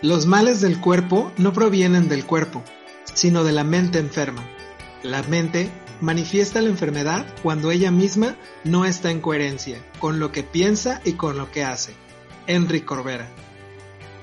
Los males del cuerpo no provienen del cuerpo, sino de la mente enferma. La mente manifiesta la enfermedad cuando ella misma no está en coherencia con lo que piensa y con lo que hace. Enrique Corbera.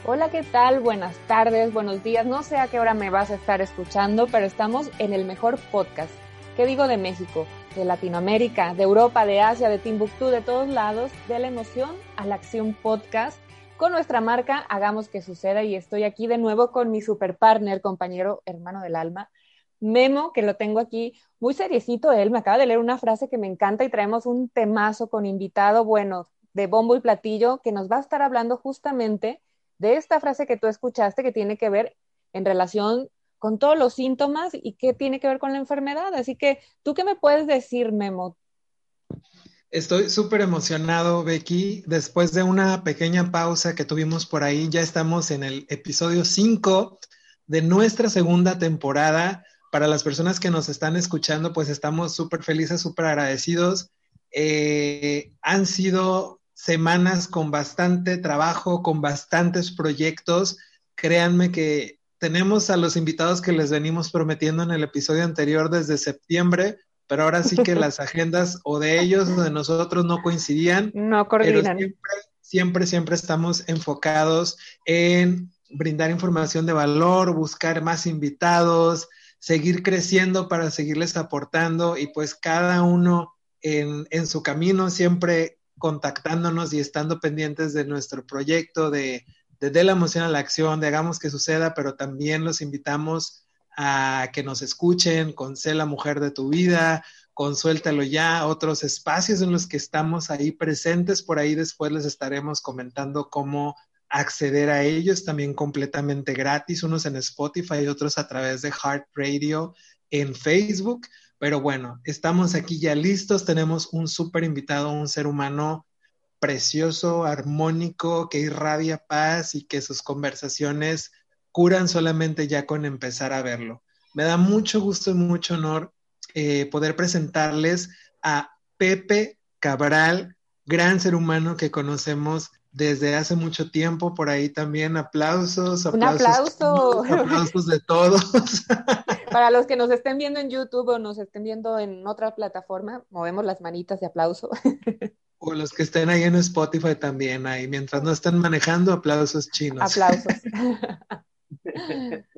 Hola, ¿qué tal? Buenas tardes, buenos días. No sé a qué hora me vas a estar escuchando, pero estamos en el mejor podcast. ¿Qué digo de México? De Latinoamérica, de Europa, de Asia, de Timbuktu, de todos lados, de la emoción a la acción podcast con nuestra marca Hagamos que suceda y estoy aquí de nuevo con mi super partner, compañero, hermano del alma, Memo, que lo tengo aquí muy seriecito él, me acaba de leer una frase que me encanta y traemos un temazo con invitado, bueno, de bombo y platillo, que nos va a estar hablando justamente de esta frase que tú escuchaste que tiene que ver en relación con todos los síntomas y qué tiene que ver con la enfermedad. Así que, ¿tú qué me puedes decir, Memo? Estoy súper emocionado, Becky. Después de una pequeña pausa que tuvimos por ahí, ya estamos en el episodio 5 de nuestra segunda temporada. Para las personas que nos están escuchando, pues estamos súper felices, súper agradecidos. Eh, han sido semanas con bastante trabajo, con bastantes proyectos. Créanme que tenemos a los invitados que les venimos prometiendo en el episodio anterior desde septiembre pero ahora sí que las agendas o de ellos o de nosotros no coincidían. No coordinan. siempre, siempre, siempre estamos enfocados en brindar información de valor, buscar más invitados, seguir creciendo para seguirles aportando y pues cada uno en, en su camino siempre contactándonos y estando pendientes de nuestro proyecto de, de, de la emoción a la acción, de hagamos que suceda, pero también los invitamos a que nos escuchen con Sé la mujer de tu vida, con Suéltalo ya, otros espacios en los que estamos ahí presentes. Por ahí después les estaremos comentando cómo acceder a ellos también completamente gratis, unos en Spotify y otros a través de Heart Radio en Facebook. Pero bueno, estamos aquí ya listos, tenemos un súper invitado, un ser humano precioso, armónico, que irradia paz y que sus conversaciones curan solamente ya con empezar a verlo. Me da mucho gusto y mucho honor eh, poder presentarles a Pepe Cabral, gran ser humano que conocemos desde hace mucho tiempo. Por ahí también aplausos, aplausos. Un aplauso. Aplausos de todos. Para los que nos estén viendo en YouTube o nos estén viendo en otra plataforma, movemos las manitas de aplauso. O los que estén ahí en Spotify también, ahí, mientras no estén manejando, aplausos chinos. Aplausos.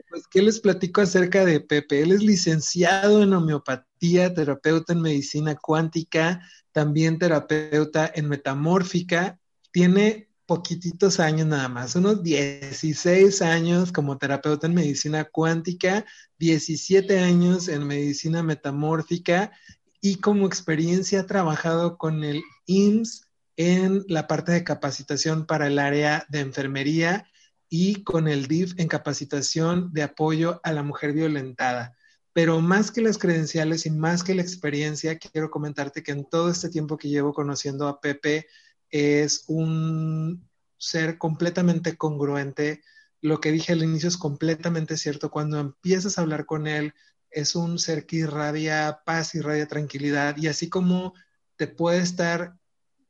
Pues, ¿qué les platico acerca de Pepe? Él es licenciado en homeopatía, terapeuta en medicina cuántica, también terapeuta en metamórfica. Tiene poquititos años nada más, unos 16 años como terapeuta en medicina cuántica, 17 años en medicina metamórfica y como experiencia ha trabajado con el IMSS en la parte de capacitación para el área de enfermería y con el DIF en capacitación de apoyo a la mujer violentada. Pero más que las credenciales y más que la experiencia, quiero comentarte que en todo este tiempo que llevo conociendo a Pepe, es un ser completamente congruente. Lo que dije al inicio es completamente cierto. Cuando empiezas a hablar con él, es un ser que irradia paz, irradia tranquilidad y así como te puede estar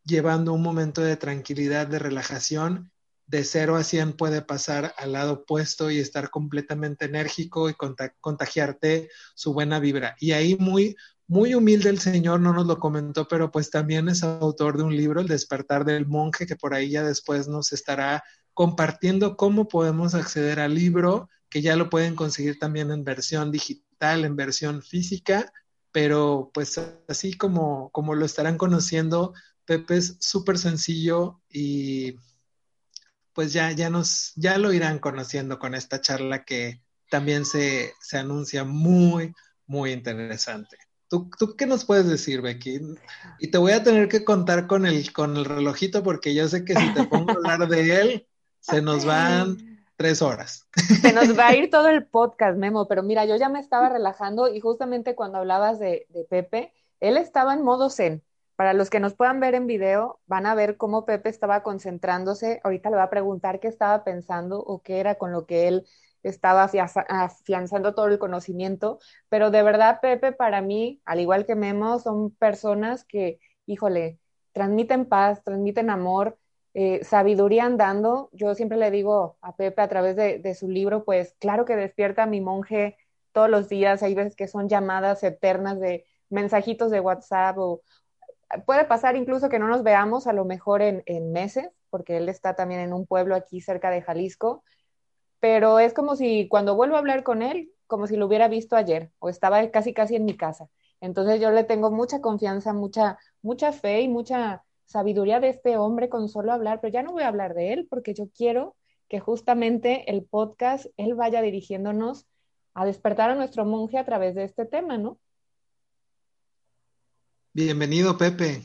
llevando un momento de tranquilidad, de relajación, de 0 a 100 puede pasar al lado opuesto y estar completamente enérgico y contagiarte su buena vibra. Y ahí muy, muy humilde el Señor, no nos lo comentó, pero pues también es autor de un libro, El despertar del monje, que por ahí ya después nos estará compartiendo cómo podemos acceder al libro, que ya lo pueden conseguir también en versión digital, en versión física, pero pues así como, como lo estarán conociendo, Pepe es súper sencillo y pues ya, ya nos, ya lo irán conociendo con esta charla que también se, se anuncia muy, muy interesante. ¿Tú, ¿Tú, qué nos puedes decir, Becky? Y te voy a tener que contar con el, con el relojito porque yo sé que si te pongo a hablar de él, se nos van tres horas. Se nos va a ir todo el podcast, Memo, pero mira, yo ya me estaba relajando y justamente cuando hablabas de, de Pepe, él estaba en modo zen. Para los que nos puedan ver en video, van a ver cómo Pepe estaba concentrándose. Ahorita le va a preguntar qué estaba pensando o qué era con lo que él estaba afianzando todo el conocimiento. Pero de verdad, Pepe, para mí, al igual que Memo, son personas que, híjole, transmiten paz, transmiten amor, eh, sabiduría andando. Yo siempre le digo a Pepe a través de, de, su libro, pues claro que despierta a mi monje todos los días. Hay veces que son llamadas eternas de mensajitos de WhatsApp o puede pasar incluso que no nos veamos a lo mejor en, en meses, porque él está también en un pueblo aquí cerca de Jalisco, pero es como si cuando vuelvo a hablar con él, como si lo hubiera visto ayer o estaba casi casi en mi casa. Entonces yo le tengo mucha confianza, mucha, mucha fe y mucha sabiduría de este hombre con solo hablar, pero ya no voy a hablar de él porque yo quiero que justamente el podcast, él vaya dirigiéndonos a despertar a nuestro monje a través de este tema, ¿no? Bienvenido, Pepe.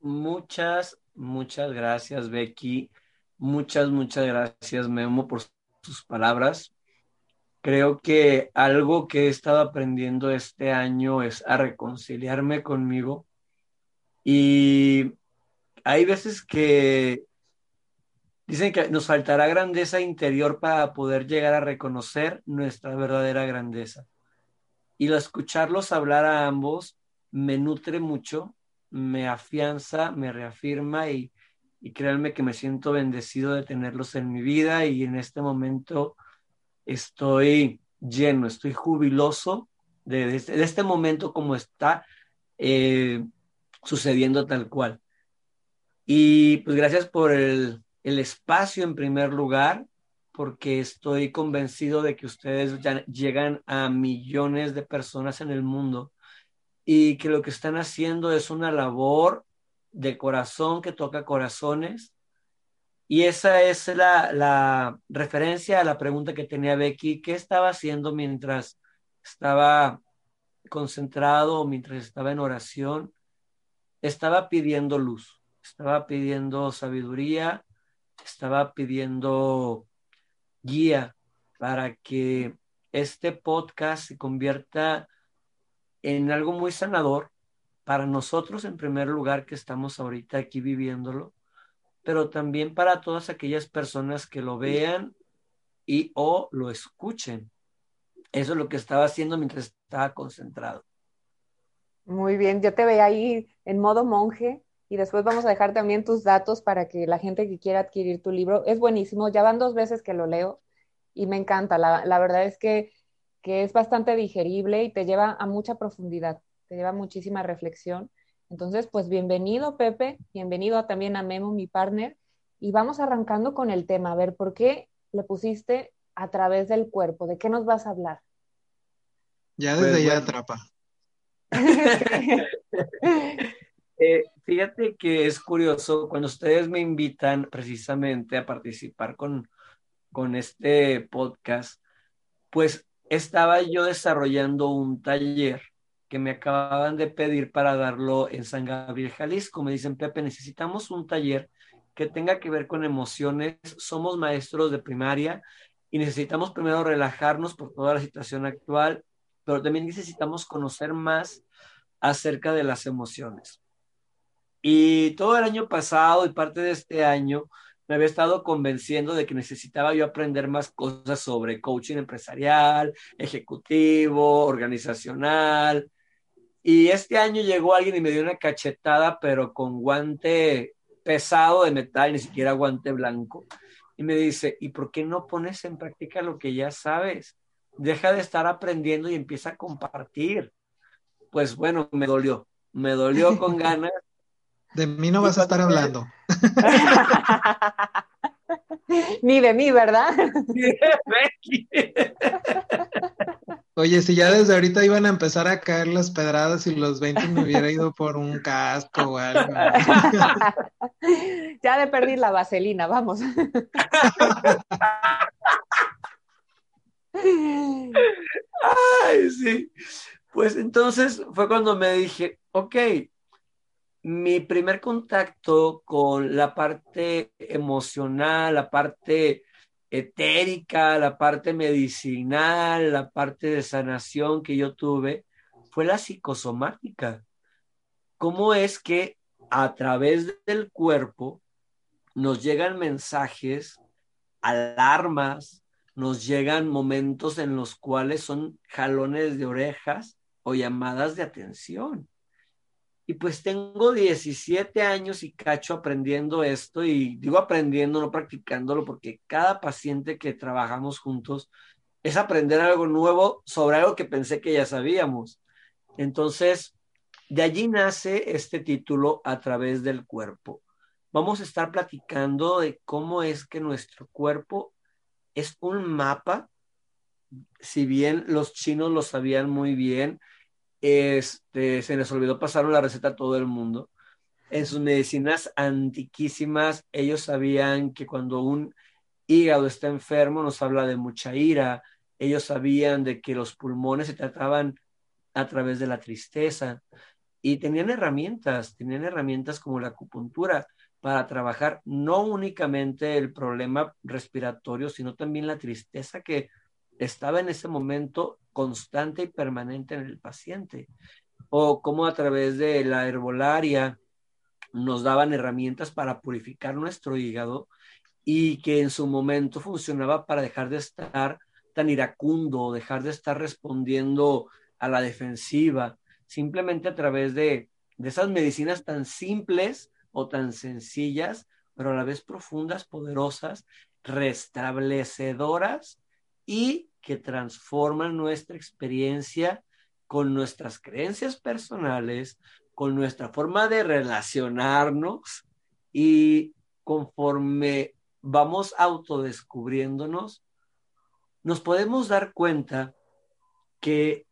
Muchas, muchas gracias, Becky. Muchas, muchas gracias, Memo, por sus palabras. Creo que algo que he estado aprendiendo este año es a reconciliarme conmigo. Y hay veces que dicen que nos faltará grandeza interior para poder llegar a reconocer nuestra verdadera grandeza. Y al escucharlos hablar a ambos, me nutre mucho, me afianza, me reafirma y, y créanme que me siento bendecido de tenerlos en mi vida y en este momento estoy lleno, estoy jubiloso de, este, este, momento como está eh, sucediendo tal cual. Y pues gracias por el, el, espacio en primer lugar, porque estoy convencido de que ustedes ya llegan a millones de personas en el mundo y que lo que están haciendo es una labor de corazón que toca corazones. Y esa es la, la referencia a la pregunta que tenía Becky, ¿qué estaba haciendo mientras estaba concentrado, mientras estaba en oración? Estaba pidiendo luz, estaba pidiendo sabiduría, estaba pidiendo guía para que este podcast se convierta en algo muy sanador para nosotros en primer lugar que estamos ahorita aquí viviéndolo, pero también para todas aquellas personas que lo vean y o lo escuchen. Eso es lo que estaba haciendo mientras estaba concentrado. Muy bien, yo te veía ahí en modo monje y después vamos a dejar también tus datos para que la gente que quiera adquirir tu libro, es buenísimo, ya van dos veces que lo leo y me encanta, la, la verdad es que que es bastante digerible y te lleva a mucha profundidad, te lleva a muchísima reflexión. Entonces, pues bienvenido, Pepe, bienvenido también a Memo, mi partner, y vamos arrancando con el tema. A ver, ¿por qué le pusiste a través del cuerpo? ¿De qué nos vas a hablar? Ya desde pues, ya atrapa. eh, fíjate que es curioso, cuando ustedes me invitan precisamente a participar con, con este podcast, pues estaba yo desarrollando un taller que me acababan de pedir para darlo en San Gabriel, Jalisco. Me dicen, Pepe, necesitamos un taller que tenga que ver con emociones. Somos maestros de primaria y necesitamos primero relajarnos por toda la situación actual, pero también necesitamos conocer más acerca de las emociones. Y todo el año pasado y parte de este año me había estado convenciendo de que necesitaba yo aprender más cosas sobre coaching empresarial, ejecutivo, organizacional. Y este año llegó alguien y me dio una cachetada, pero con guante pesado de metal, ni siquiera guante blanco. Y me dice, ¿y por qué no pones en práctica lo que ya sabes? Deja de estar aprendiendo y empieza a compartir. Pues bueno, me dolió, me dolió con ganas de mí no vas a estar hablando. Ni de mí, ¿verdad? Oye, si ya desde ahorita iban a empezar a caer las pedradas y los 20 me hubiera ido por un casco o algo. ya de perdí la vaselina, vamos. Ay, sí. Pues entonces fue cuando me dije, ok, mi primer contacto con la parte emocional, la parte etérica, la parte medicinal, la parte de sanación que yo tuve, fue la psicosomática. ¿Cómo es que a través del cuerpo nos llegan mensajes, alarmas, nos llegan momentos en los cuales son jalones de orejas o llamadas de atención? Y pues tengo 17 años y cacho aprendiendo esto y digo aprendiendo, no practicándolo, porque cada paciente que trabajamos juntos es aprender algo nuevo sobre algo que pensé que ya sabíamos. Entonces, de allí nace este título a través del cuerpo. Vamos a estar platicando de cómo es que nuestro cuerpo es un mapa, si bien los chinos lo sabían muy bien, este, se les olvidó pasar la receta a todo el mundo. En sus medicinas antiquísimas, ellos sabían que cuando un hígado está enfermo nos habla de mucha ira. Ellos sabían de que los pulmones se trataban a través de la tristeza y tenían herramientas, tenían herramientas como la acupuntura para trabajar no únicamente el problema respiratorio, sino también la tristeza que estaba en ese momento constante y permanente en el paciente, o como a través de la herbolaria nos daban herramientas para purificar nuestro hígado y que en su momento funcionaba para dejar de estar tan iracundo, dejar de estar respondiendo a la defensiva, simplemente a través de, de esas medicinas tan simples o tan sencillas, pero a la vez profundas, poderosas, restablecedoras y que transforman nuestra experiencia con nuestras creencias personales, con nuestra forma de relacionarnos y conforme vamos autodescubriéndonos, nos podemos dar cuenta que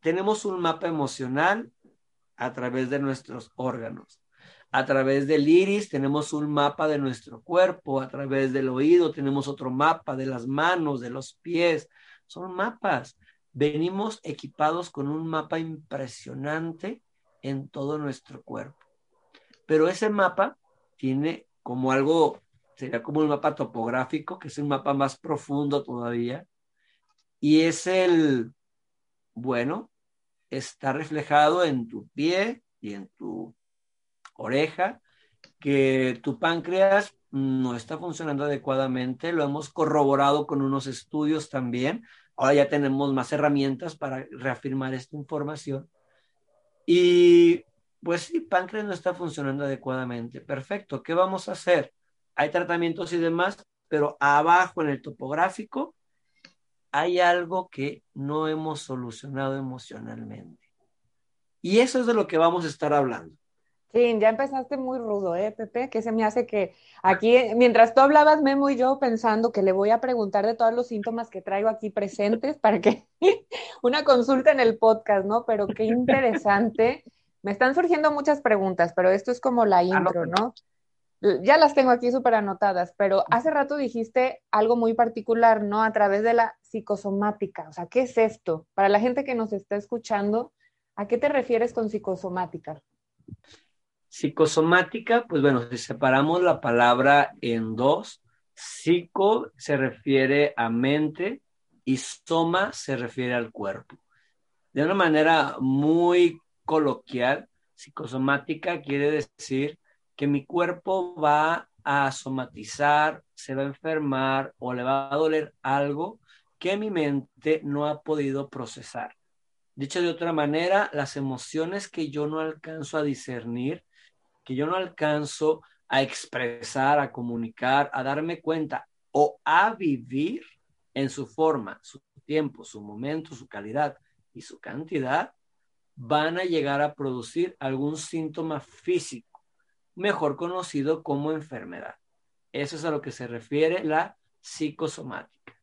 tenemos un mapa emocional a través de nuestros órganos. A través del iris tenemos un mapa de nuestro cuerpo, a través del oído tenemos otro mapa, de las manos, de los pies. Son mapas. Venimos equipados con un mapa impresionante en todo nuestro cuerpo. Pero ese mapa tiene como algo, sería como un mapa topográfico, que es un mapa más profundo todavía. Y es el, bueno, está reflejado en tu pie y en tu oreja, que tu páncreas no está funcionando adecuadamente, lo hemos corroborado con unos estudios también, ahora ya tenemos más herramientas para reafirmar esta información. Y pues sí, páncreas no está funcionando adecuadamente. Perfecto, ¿qué vamos a hacer? Hay tratamientos y demás, pero abajo en el topográfico hay algo que no hemos solucionado emocionalmente. Y eso es de lo que vamos a estar hablando. Sí, ya empezaste muy rudo, ¿eh, Pepe? Que se me hace que aquí, mientras tú hablabas, Memo y yo pensando que le voy a preguntar de todos los síntomas que traigo aquí presentes para que una consulta en el podcast, ¿no? Pero qué interesante. Me están surgiendo muchas preguntas, pero esto es como la intro, ¿no? Ya las tengo aquí súper anotadas, pero hace rato dijiste algo muy particular, ¿no? A través de la psicosomática. O sea, ¿qué es esto? Para la gente que nos está escuchando, ¿a qué te refieres con psicosomática? Psicosomática, pues bueno, si separamos la palabra en dos, psico se refiere a mente y soma se refiere al cuerpo. De una manera muy coloquial, psicosomática quiere decir que mi cuerpo va a somatizar, se va a enfermar o le va a doler algo que mi mente no ha podido procesar. Dicho de otra manera, las emociones que yo no alcanzo a discernir que yo no alcanzo a expresar, a comunicar, a darme cuenta o a vivir en su forma, su tiempo, su momento, su calidad y su cantidad, van a llegar a producir algún síntoma físico, mejor conocido como enfermedad. Eso es a lo que se refiere la psicosomática.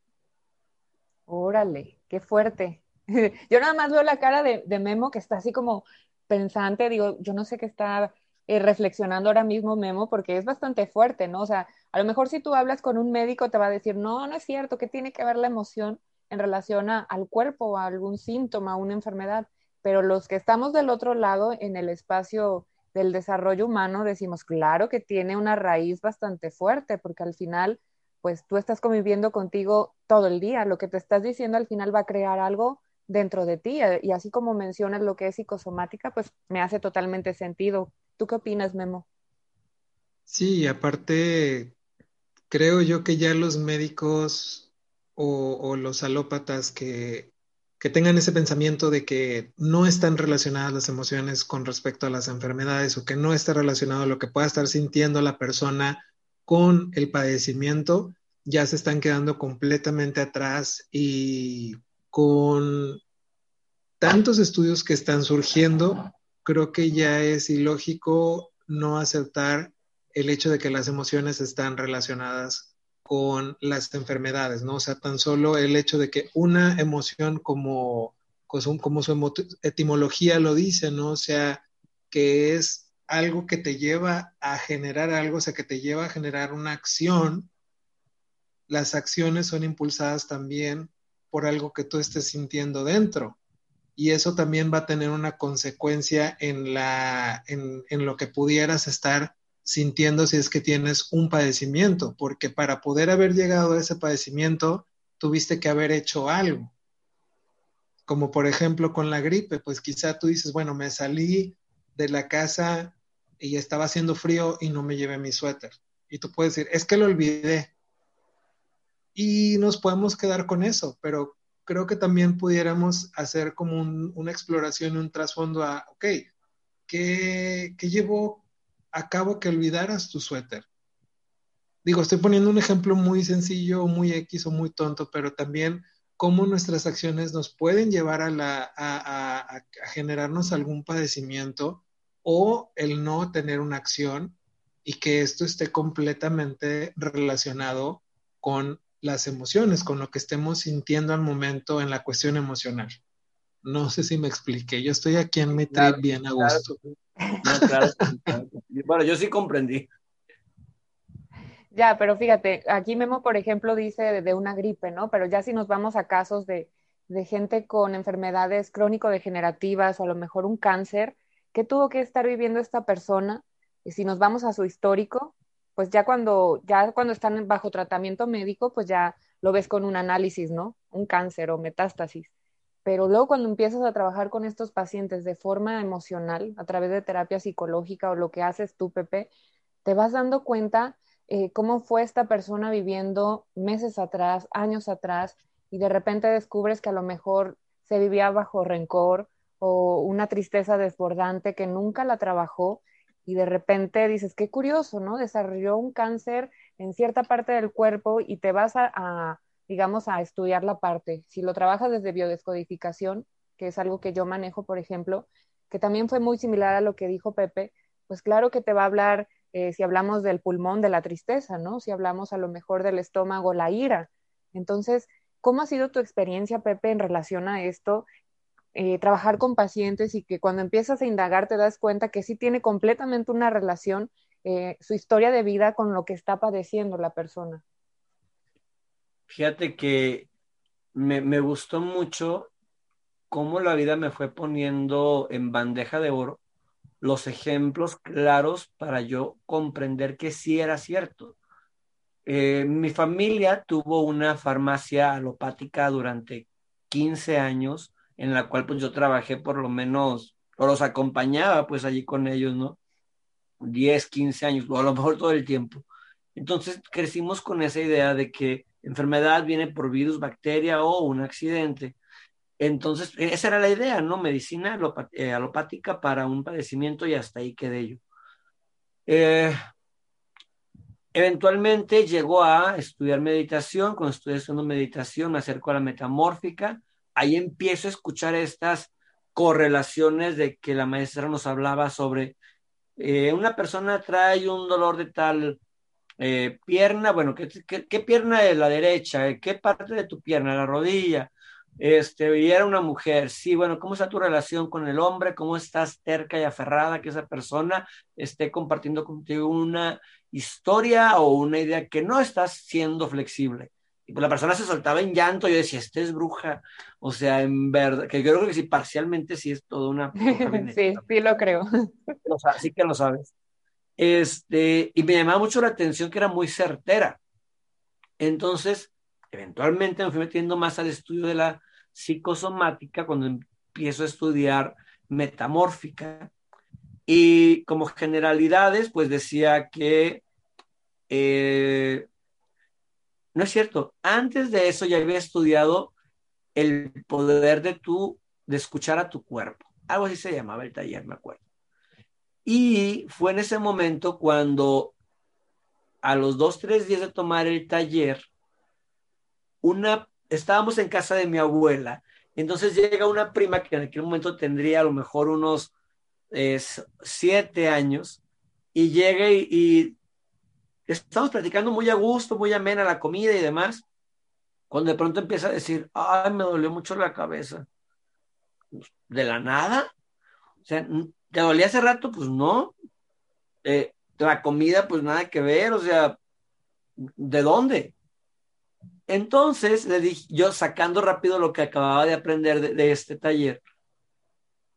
Órale, qué fuerte. Yo nada más veo la cara de, de Memo que está así como pensante, digo, yo no sé qué está eh, reflexionando ahora mismo, Memo, porque es bastante fuerte, ¿no? O sea, a lo mejor si tú hablas con un médico te va a decir, no, no es cierto, que tiene que ver la emoción en relación al cuerpo, a algún síntoma, a una enfermedad, pero los que estamos del otro lado en el espacio del desarrollo humano decimos, claro que tiene una raíz bastante fuerte, porque al final, pues tú estás conviviendo contigo todo el día, lo que te estás diciendo al final va a crear algo dentro de ti, y así como mencionas lo que es psicosomática, pues me hace totalmente sentido. ¿Tú qué opinas, Memo? Sí, aparte, creo yo que ya los médicos o, los alópatas que, que tengan ese pensamiento de que no están relacionadas las emociones con respecto a las enfermedades o que no está relacionado lo que pueda estar sintiendo la persona con el padecimiento, ya se están quedando completamente atrás y con tantos estudios que están surgiendo, creo que ya es ilógico no aceptar el hecho de que las emociones están relacionadas con las enfermedades, ¿no? O sea, tan solo el hecho de que una emoción como, como su etimología lo dice, ¿no? O sea, que es algo que te lleva a generar algo, o sea, que te lleva a generar una acción, las acciones son impulsadas también por algo que tú estés sintiendo dentro. Y eso también va a tener una consecuencia en, la, en, en lo que pudieras estar sintiendo si es que tienes un padecimiento, porque para poder haber llegado a ese padecimiento, tuviste que haber hecho algo. Como por ejemplo con la gripe, pues quizá tú dices, bueno, me salí de la casa y estaba haciendo frío y no me llevé mi suéter. Y tú puedes decir, es que lo olvidé. Y nos podemos quedar con eso, pero creo que también pudiéramos hacer como una exploración, un trasfondo a, ok, ¿qué, qué llevó acabo que olvidaras tu suéter. Digo, estoy poniendo un ejemplo muy sencillo, muy X o muy tonto, pero también cómo nuestras acciones nos pueden llevar a, la, a, generarnos algún padecimiento o el no tener una acción y que esto esté completamente relacionado con las emociones, con lo que estemos sintiendo al momento en la cuestión emocional. No sé si me expliqué. Yo estoy aquí en mi trip bien a gusto. Bueno, yo sí comprendí. Ya, pero fíjate, aquí Memo, por ejemplo, dice de, una gripe, ¿no? Pero ya si nos vamos a casos de, de gente con enfermedades crónico-degenerativas o a lo mejor un cáncer, ¿qué tuvo que estar viviendo esta persona? Y si nos vamos a su histórico, pues ya cuando, ya cuando están bajo tratamiento médico, pues ya lo ves con un análisis, ¿no? Un cáncer o metástasis. Pero luego cuando empiezas a trabajar con estos pacientes de forma emocional, a través de terapia psicológica o lo que haces tú, Pepe, te vas dando cuenta eh, cómo fue esta persona viviendo meses atrás, años atrás, y de repente descubres que a lo mejor se vivía bajo rencor o una tristeza desbordante que nunca la trabajó y de repente dices, qué curioso, ¿no? Desarrolló un cáncer en cierta parte del cuerpo y te vas a digamos, a estudiar la parte. Si lo trabajas desde biodescodificación, que es algo que yo manejo, por ejemplo, que también fue muy similar a lo que dijo Pepe, pues claro que te va a hablar, eh, si hablamos del pulmón, de la tristeza, ¿no? Si hablamos a lo mejor del estómago, la ira. Entonces, ¿cómo ha sido tu experiencia, Pepe, en relación a esto? Eh, trabajar con pacientes y que cuando empiezas a indagar te das cuenta que sí tiene completamente una relación eh, su historia de vida con lo que está padeciendo la persona. Fíjate que me, gustó mucho cómo la vida me fue poniendo en bandeja de oro los ejemplos claros para yo comprender que sí era cierto. Eh, mi familia tuvo una farmacia alopática durante 15 años, en la cual pues yo trabajé por lo menos, o los acompañaba pues allí con ellos, ¿no? 10, 15 años, o a lo mejor todo el tiempo. Entonces crecimos con esa idea de que enfermedad viene por virus, bacteria o un accidente. Entonces, esa era la idea, ¿no? Medicina eh, alopática para un padecimiento y hasta ahí quedé yo. Eh, eventualmente llegó a estudiar meditación. Cuando estoy estudiando meditación, me acerco a la metamórfica. Ahí empiezo a escuchar estas correlaciones de que la maestra nos hablaba sobre eh, una persona trae un dolor de tal eh, pierna, bueno, ¿qué, ¿qué, pierna es la derecha? ¿Qué parte de tu pierna? La rodilla. Este, y era una mujer, sí, bueno, ¿cómo está tu relación con el hombre? ¿Cómo estás terca y aferrada que esa persona esté compartiendo contigo una historia o una idea que no estás siendo flexible? Y pues la persona se soltaba en llanto, yo decía, este es bruja, o sea, en verdad, que creo que sí, parcialmente sí es toda una... sí, sí lo creo. sí que lo sabes. Este, y me llamaba mucho la atención que era muy certera. Entonces, eventualmente me fui metiendo más al estudio de la psicosomática cuando empiezo a estudiar metamórfica. Y como generalidades, pues decía que, eh, no es cierto, antes de eso ya había estudiado el poder de tu, de escuchar a tu cuerpo. Algo así se llamaba el taller, me acuerdo. Y fue en ese momento cuando a los dos, tres días de tomar el taller, una, estábamos en casa de mi abuela, entonces llega una prima que en aquel momento tendría a lo mejor unos siete años, y llega y, estamos platicando muy a gusto, muy amena la comida y demás, cuando de pronto empieza a decir, ay, me dolió mucho la cabeza. ¿De la nada? O sea, ¿te dolía hace rato? Pues no. Eh, la comida, pues nada que ver, o sea, ¿de dónde? Entonces, le dije, yo sacando rápido lo que acababa de aprender de, este taller,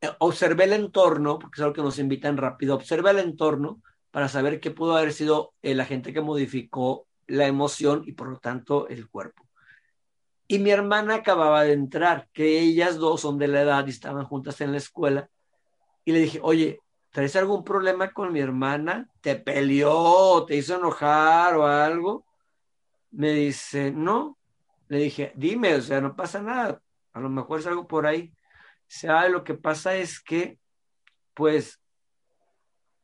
eh, observé el entorno, porque es algo que nos invitan rápido, observé el entorno para saber qué pudo haber sido el agente que modificó la emoción y por lo tanto el cuerpo. Y mi hermana acababa de entrar, que ellas dos son de la edad y estaban juntas en la escuela. Y le dije, oye, ¿traes algún problema con mi hermana? ¿Te peleó? ¿Te hizo enojar o algo? Me dice, no. Le dije, dime, o sea, no pasa nada. A lo mejor es algo por ahí. O sea, lo que pasa es que, pues,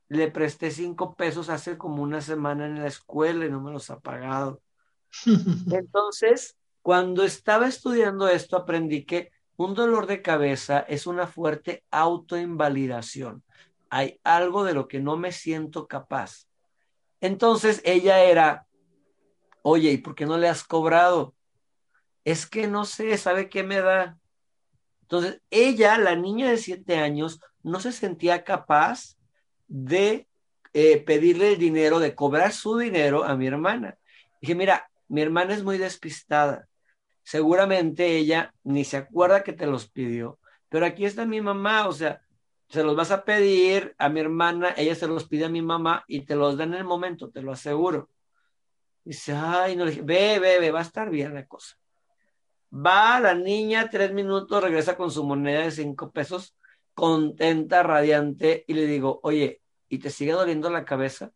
le presté cinco pesos hace como una semana en la escuela y no me los ha pagado. Entonces, cuando estaba estudiando esto, aprendí que un dolor de cabeza es una fuerte autoinvalidación hay algo de lo que no me siento capaz. Entonces ella era, oye, ¿y por qué no le has cobrado? Es que no sé, ¿sabe qué me da? Entonces ella, la niña de siete años, no se sentía capaz de eh, pedirle el dinero, de cobrar su dinero a mi hermana. Dije, mira, mi hermana es muy despistada. Seguramente ella ni se acuerda que te los pidió, pero aquí está mi mamá, o sea, se los vas a pedir a mi hermana, ella se los pide a mi mamá y te los da en el momento, te lo aseguro. Dice, ay, no, le dije, ve, ve, ve, va a estar bien la cosa. Va la niña, tres minutos, regresa con su moneda de cinco pesos, contenta, radiante, y le digo, oye, ¿y te sigue doliendo la cabeza?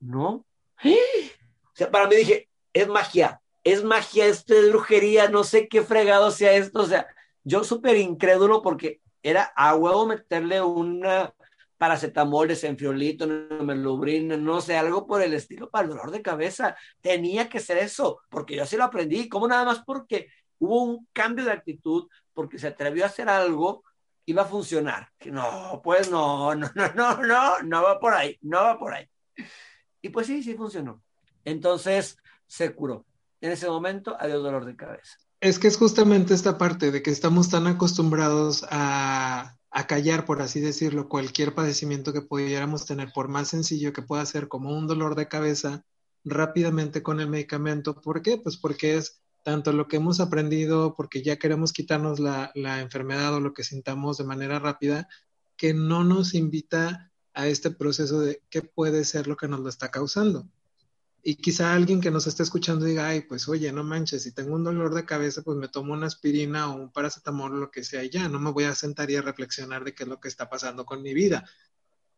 No. O sea, para mí dije, es magia, es magia, esto es brujería, no sé qué fregado sea esto. O sea, yo súper incrédulo porque era a huevo meterle una paracetamol, desenfriolito, melubrin, no sé, algo por el estilo para el dolor de cabeza. Tenía que ser eso, porque yo así lo aprendí. ¿Cómo nada más porque hubo un cambio de actitud, porque se atrevió a hacer algo, iba a funcionar? No, pues no, no, no, no, no, no va por ahí, no va por ahí. Y pues sí, sí funcionó. Entonces se curó. En ese momento, adiós dolor de cabeza. Es que es justamente esta parte de que estamos tan acostumbrados a, a, callar, por así decirlo, cualquier padecimiento que pudiéramos tener, por más sencillo que pueda ser como un dolor de cabeza, rápidamente con el medicamento. ¿Por qué? Pues porque es tanto lo que hemos aprendido, porque ya queremos quitarnos la, enfermedad o lo que sintamos de manera rápida, que no nos invita a este proceso de qué puede ser lo que nos lo está causando. Y quizá alguien que nos esté escuchando diga, ay, pues oye, no manches, si tengo un dolor de cabeza, pues me tomo una aspirina o un paracetamol lo que sea y ya, no me voy a sentar y a reflexionar de qué es lo que está pasando con mi vida.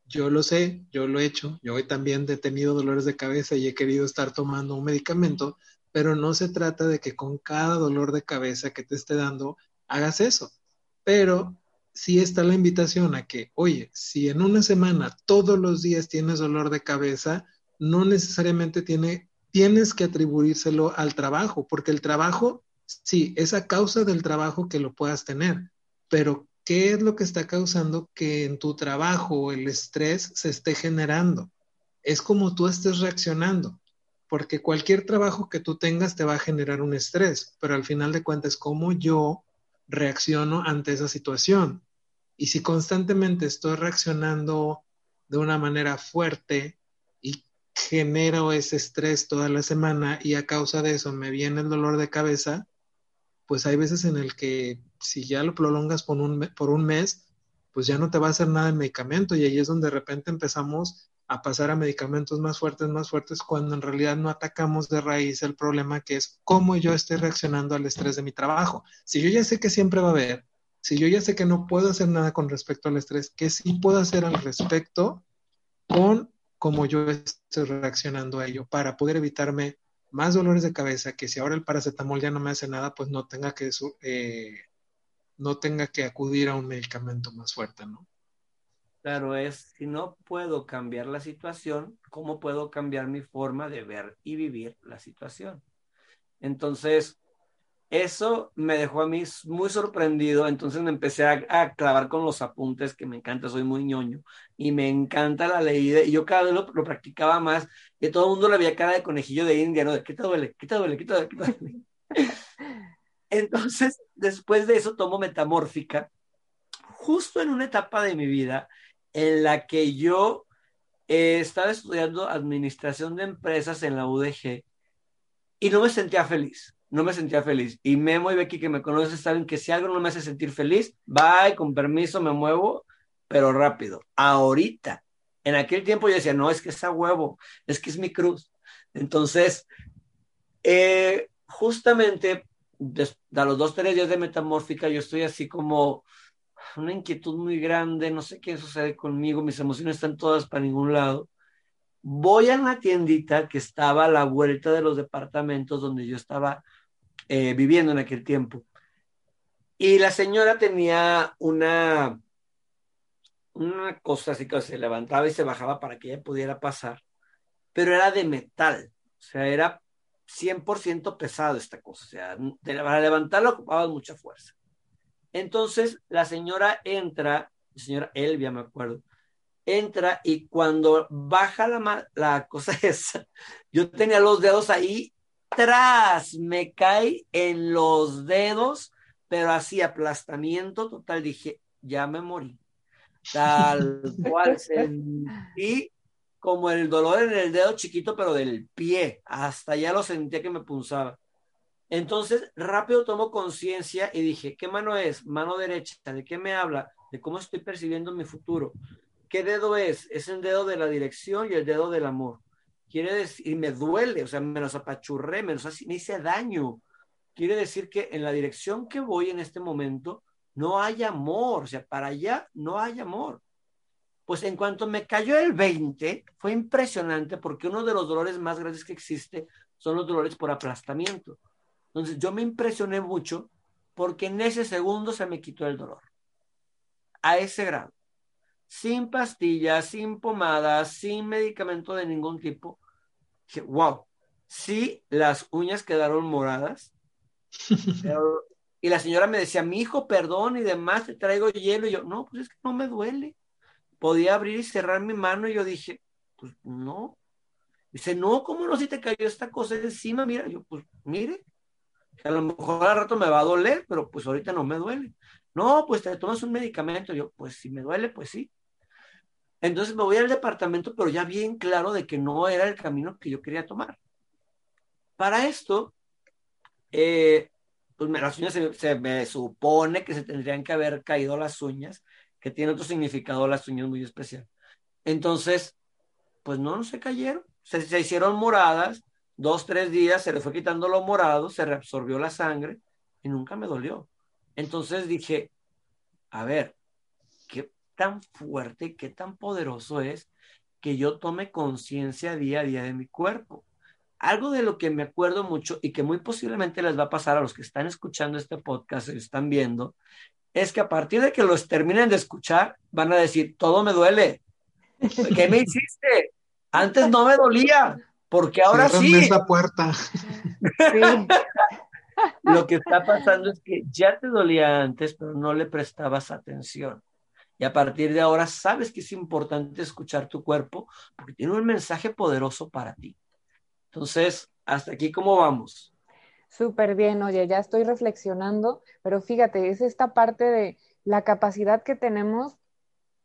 Yo lo sé, yo lo he hecho, yo he también tenido dolores de cabeza y he querido estar tomando un medicamento, pero no se trata de que con cada dolor de cabeza que te esté dando hagas eso. Pero sí está la invitación a que, oye, si en una semana todos los días tienes dolor de cabeza, no necesariamente tiene, tienes que atribuírselo al trabajo, porque el trabajo, sí, es a causa del trabajo que lo puedas tener, pero ¿qué es lo que está causando que en tu trabajo el estrés se esté generando? Es como tú estés reaccionando, porque cualquier trabajo que tú tengas te va a generar un estrés, pero al final de cuentas, ¿cómo yo reacciono ante esa situación? Y si constantemente estoy reaccionando de una manera fuerte, genero ese estrés toda la semana y a causa de eso me viene el dolor de cabeza, pues hay veces en el que si ya lo prolongas por un, por un mes, pues ya no te va a hacer nada el medicamento y ahí es donde de repente empezamos a pasar a medicamentos más fuertes, más fuertes, cuando en realidad no atacamos de raíz el problema que es cómo yo estoy reaccionando al estrés de mi trabajo. Si yo ya sé que siempre va a haber, si yo ya sé que no puedo hacer nada con respecto al estrés, ¿qué sí puedo hacer al respecto con cómo yo estoy reaccionando a ello para poder evitarme más dolores de cabeza, que si ahora el paracetamol ya no me hace nada, pues no tenga que, eh, no tenga que acudir a un medicamento más fuerte, ¿no? Claro, es, si no puedo cambiar la situación, ¿cómo puedo cambiar mi forma de ver y vivir la situación? Entonces, eso me dejó a mí muy sorprendido, entonces me empecé a, clavar con los apuntes, que me encanta, soy muy ñoño, y me encanta la leída, y yo cada vez lo, practicaba más, y todo el mundo le veía cara de conejillo de India, ¿no? ¿Qué te duele? ¿Qué te duele? ¿Qué te duele? ¿Qué te duele? entonces, después de eso tomo metamórfica, justo en una etapa de mi vida en la que yo eh, estaba estudiando administración de empresas en la UDG y no me sentía feliz no me sentía feliz. Y Memo y Becky que me conocen saben que si algo no me hace sentir feliz, bye, con permiso me muevo, pero rápido. Ahorita, en aquel tiempo yo decía, no, es que es a huevo, es que es mi cruz. Entonces, eh, justamente a los dos, tres días de metamórfica, yo estoy así como una inquietud muy grande, no sé qué sucede conmigo, mis emociones están todas para ningún lado. Voy a una tiendita que estaba a la vuelta de los departamentos donde yo estaba eh, viviendo en aquel tiempo. Y la señora tenía una, una cosa así que se levantaba y se bajaba para que ella pudiera pasar, pero era de metal, o sea, era 100% pesado esta cosa, o sea, para levantarlo ocupaba mucha fuerza. Entonces la señora entra, la señora Elvia me acuerdo, entra y cuando baja la, la cosa esa, yo tenía los dedos ahí tras, me cae en los dedos, pero así aplastamiento total, dije, ya me morí. Tal cual sentí como el dolor en el dedo chiquito, pero del pie, hasta ya lo sentía que me punzaba. Entonces, rápido tomo conciencia y dije, ¿qué mano es? Mano derecha, ¿de qué me habla? De cómo estoy percibiendo mi futuro. ¿Qué dedo es? Es el dedo de la dirección y el dedo del amor quiere decir, y me duele, o sea, me los apachurré, me, los, hice daño. Quiere decir que en la dirección que voy en este momento no hay amor, o sea, para allá no hay amor. Pues en cuanto me cayó el 20, fue impresionante porque uno de los dolores más grandes que existe son los dolores por aplastamiento. Entonces yo me impresioné mucho porque en ese segundo se me quitó el dolor. A ese grado sin pastillas, sin pomadas, sin medicamento de ningún tipo. Dije, wow, sí, las uñas quedaron moradas. y la señora me decía, mi hijo, perdón y demás, te traigo hielo. Y yo, no, pues es que no me duele. Podía abrir y cerrar mi mano y yo dije, pues no. Dice, no, ¿cómo no si te cayó esta cosa encima? Mira, yo, pues mire, a lo mejor al rato me va a doler, pero pues ahorita no me duele. No, pues te tomas un medicamento. Yo, pues si me duele, pues sí. Entonces me voy al departamento, pero ya bien claro de que no era el camino que yo quería tomar. Para esto, eh, pues las uñas se, me supone que se tendrían que haber caído las uñas, que tiene otro significado las uñas muy especial. Entonces, pues no, no se cayeron, se, se hicieron moradas, dos, tres días, se le fue quitando lo morado, se reabsorbió la sangre y nunca me dolió. Entonces dije, a ver, tan fuerte, qué tan poderoso es que yo tome conciencia día a día de mi cuerpo. Algo de lo que me acuerdo mucho y que muy posiblemente les va a pasar a los que están escuchando este podcast y están viendo, es que a partir de que los terminen de escuchar, van a decir, todo me duele. ¿Qué me hiciste? Antes no me dolía, porque ahora sí. esa puerta. Lo que está pasando es que ya te dolía antes, pero no le prestabas atención. Y a partir de ahora sabes que es importante escuchar tu cuerpo porque tiene un mensaje poderoso para ti. Entonces, hasta aquí, ¿cómo vamos? Súper bien, oye, ya estoy reflexionando, pero fíjate, es esta parte de la capacidad que tenemos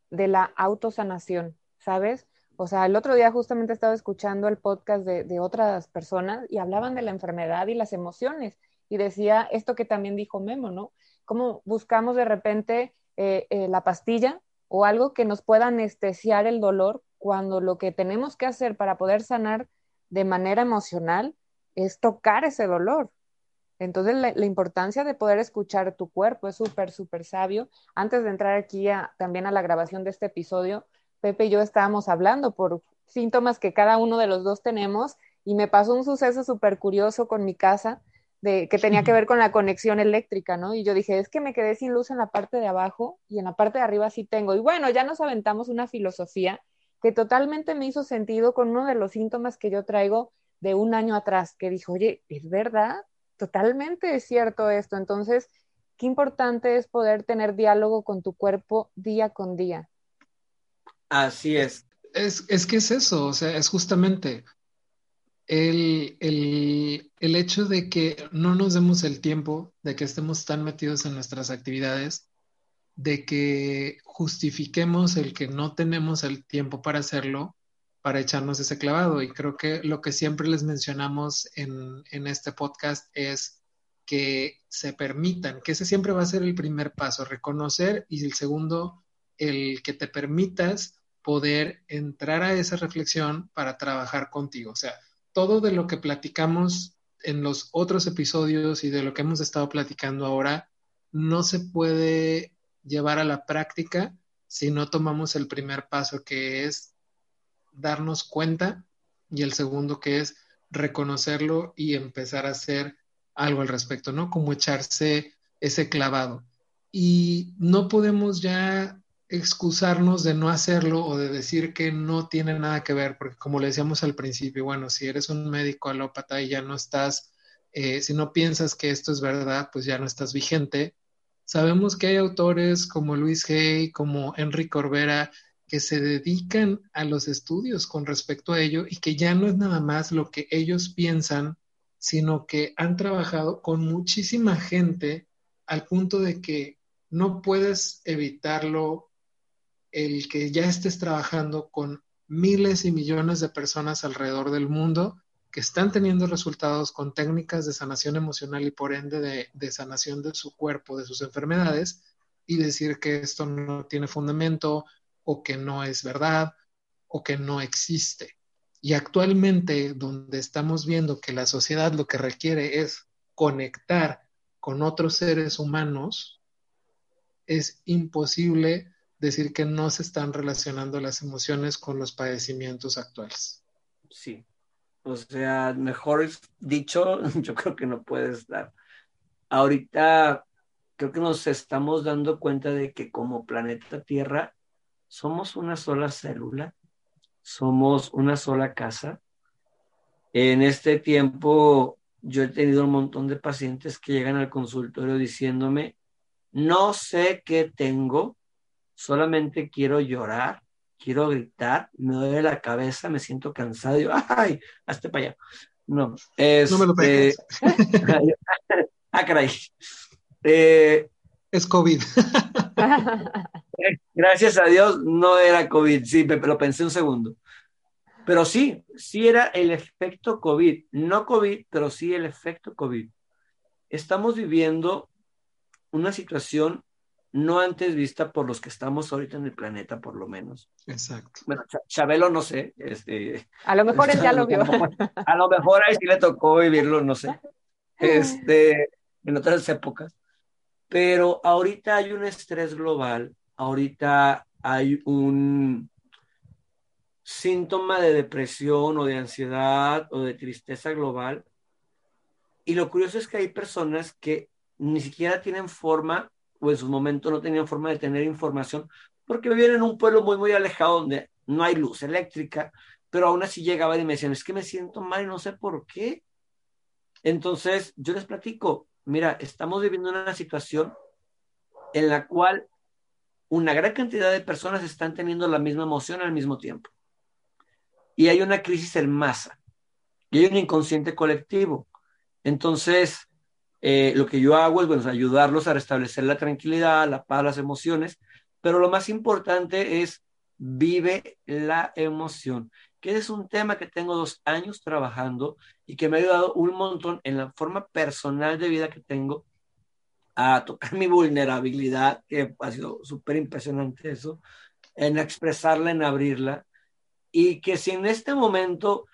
de la autosanación, ¿sabes? O sea, el otro día justamente estaba escuchando el podcast de, otras personas y hablaban de la enfermedad y las emociones. Y decía esto que también dijo Memo, ¿no? Cómo buscamos de repente eh, eh, la pastilla o algo que nos pueda anestesiar el dolor cuando lo que tenemos que hacer para poder sanar de manera emocional es tocar ese dolor. Entonces, la, importancia de poder escuchar tu cuerpo es súper, súper sabio. Antes de entrar aquí también a la grabación de este episodio, Pepe y yo estábamos hablando por síntomas que cada uno de los dos tenemos y me pasó un suceso súper curioso con mi casa de, que tenía que ver con la conexión eléctrica, ¿no? Y yo dije, es que me quedé sin luz en la parte de abajo y en la parte de arriba sí tengo. Y bueno, ya nos aventamos una filosofía que totalmente me hizo sentido con uno de los síntomas que yo traigo de un año atrás, que dijo, oye, ¿es verdad? Totalmente es cierto esto. Entonces, qué importante es poder tener diálogo con tu cuerpo día con día. Así es. Es, es que es eso, o sea, es justamente el, el, el, hecho de que no nos demos el tiempo, de que estemos tan metidos en nuestras actividades, de que justifiquemos el que no tenemos el tiempo para hacerlo, para echarnos ese clavado. Y creo que lo que siempre les mencionamos en, en este podcast es que se permitan, que ese siempre va a ser el primer paso, reconocer y el segundo, el que te permitas poder entrar a esa reflexión para trabajar contigo. O sea, todo de lo que platicamos en los otros episodios y de lo que hemos estado platicando ahora no se puede llevar a la práctica si no tomamos el primer paso que es darnos cuenta y el segundo que es reconocerlo y empezar a hacer algo al respecto, ¿no? Como echarse ese clavado. Y no podemos ya excusarnos de no hacerlo o de decir que no tiene nada que ver, porque como le decíamos al principio, bueno, si eres un médico alópata y ya no estás, eh, si no piensas que esto es verdad, pues ya no estás vigente. Sabemos que hay autores como Luis Hay, como Enrique Corbera, que se dedican a los estudios con respecto a ello y que ya no es nada más lo que ellos piensan, sino que han trabajado con muchísima gente al punto de que no puedes evitarlo el que ya estés trabajando con miles y millones de personas alrededor del mundo que están teniendo resultados con técnicas de sanación emocional y por ende de, sanación de su cuerpo, de sus enfermedades, y decir que esto no tiene fundamento o que no es verdad o que no existe. Y actualmente, donde estamos viendo que la sociedad lo que requiere es conectar con otros seres humanos, es imposible decir que no se están relacionando las emociones con los padecimientos actuales. Sí, o sea, mejor dicho, yo creo que no puedes dar. Ahorita creo que nos estamos dando cuenta de que como planeta Tierra somos una sola célula, somos una sola casa. En este tiempo yo he tenido un montón de pacientes que llegan al consultorio diciéndome, no sé qué tengo, solamente quiero llorar, quiero gritar, me duele la cabeza, me siento cansado, y ¡ay! Hazte para allá. No, es. No me lo este, ah, caray. Eh, es COVID. gracias a Dios no era COVID, sí, pero lo pensé un segundo. Pero sí, sí era el efecto COVID, no COVID, pero sí el efecto COVID. Estamos viviendo una situación no antes vista por los que estamos ahorita en el planeta, por lo menos. Exacto. Bueno, Chabelo no sé. Este, a lo mejor él ya lo vio. A lo mejor ahí sí le tocó vivirlo, no sé. Este, en otras épocas. Pero ahorita hay un estrés global, ahorita hay un síntoma de depresión o de ansiedad o de tristeza global. Y lo curioso es que hay personas que ni siquiera tienen forma en su momento no tenían forma de tener información porque vivían en un pueblo muy, muy alejado donde no hay luz eléctrica, pero aún así llegaban y me decían, es que me siento mal y no sé por qué. Entonces, yo les platico, mira, estamos viviendo una situación en la cual una gran cantidad de personas están teniendo la misma emoción al mismo tiempo. Y hay una crisis en masa. Y hay un inconsciente colectivo. Entonces, eh, lo que yo hago es, bueno, ayudarlos a restablecer la tranquilidad, la paz, las emociones, pero lo más importante es vive la emoción, que es un tema que tengo dos años trabajando y que me ha ayudado un montón en la forma personal de vida que tengo a tocar mi vulnerabilidad, que ha sido súper impresionante eso, en expresarla, en abrirla, y que si en este momento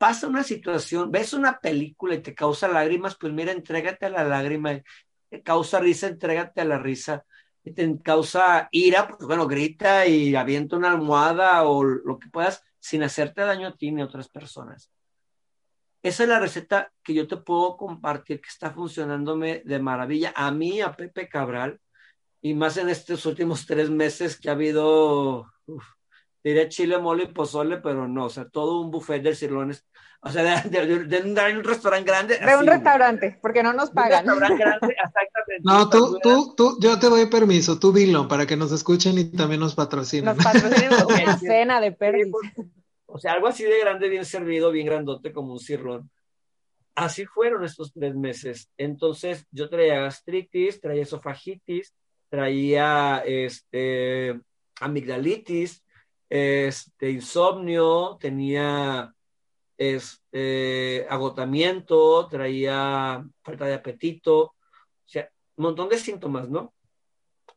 pasa una situación, ves una película y te causa lágrimas, pues mira, entrégate a la lágrima, te causa risa, entrégate a la risa, y te causa ira, pues bueno, grita y avienta una almohada o lo que puedas sin hacerte daño a ti ni a otras personas. esa es la receta que yo te puedo compartir que está funcionándome de maravilla a mí, a Pepe Cabral, y más en estos últimos tres meses que ha habido, diría chile, mole y pozole, pero no, o sea, todo un buffet de cilones, o sea, de, un restaurante grande. De un restaurante, porque no nos pagan. Un restaurante grande, exactamente. No, tú, tú, tú, yo te doy permiso, tú dilo, para que nos escuchen y también nos patrocinen. Nos patrocinen una cena de perris. O sea, algo así de grande, bien servido, bien grandote como un cirlón. Así fueron estos tres meses. Entonces, yo traía gastritis, traía esofagitis, traía este, amigdalitis, este, insomnio, tenía este, agotamiento, traía falta de apetito, o sea, un montón de síntomas, ¿no?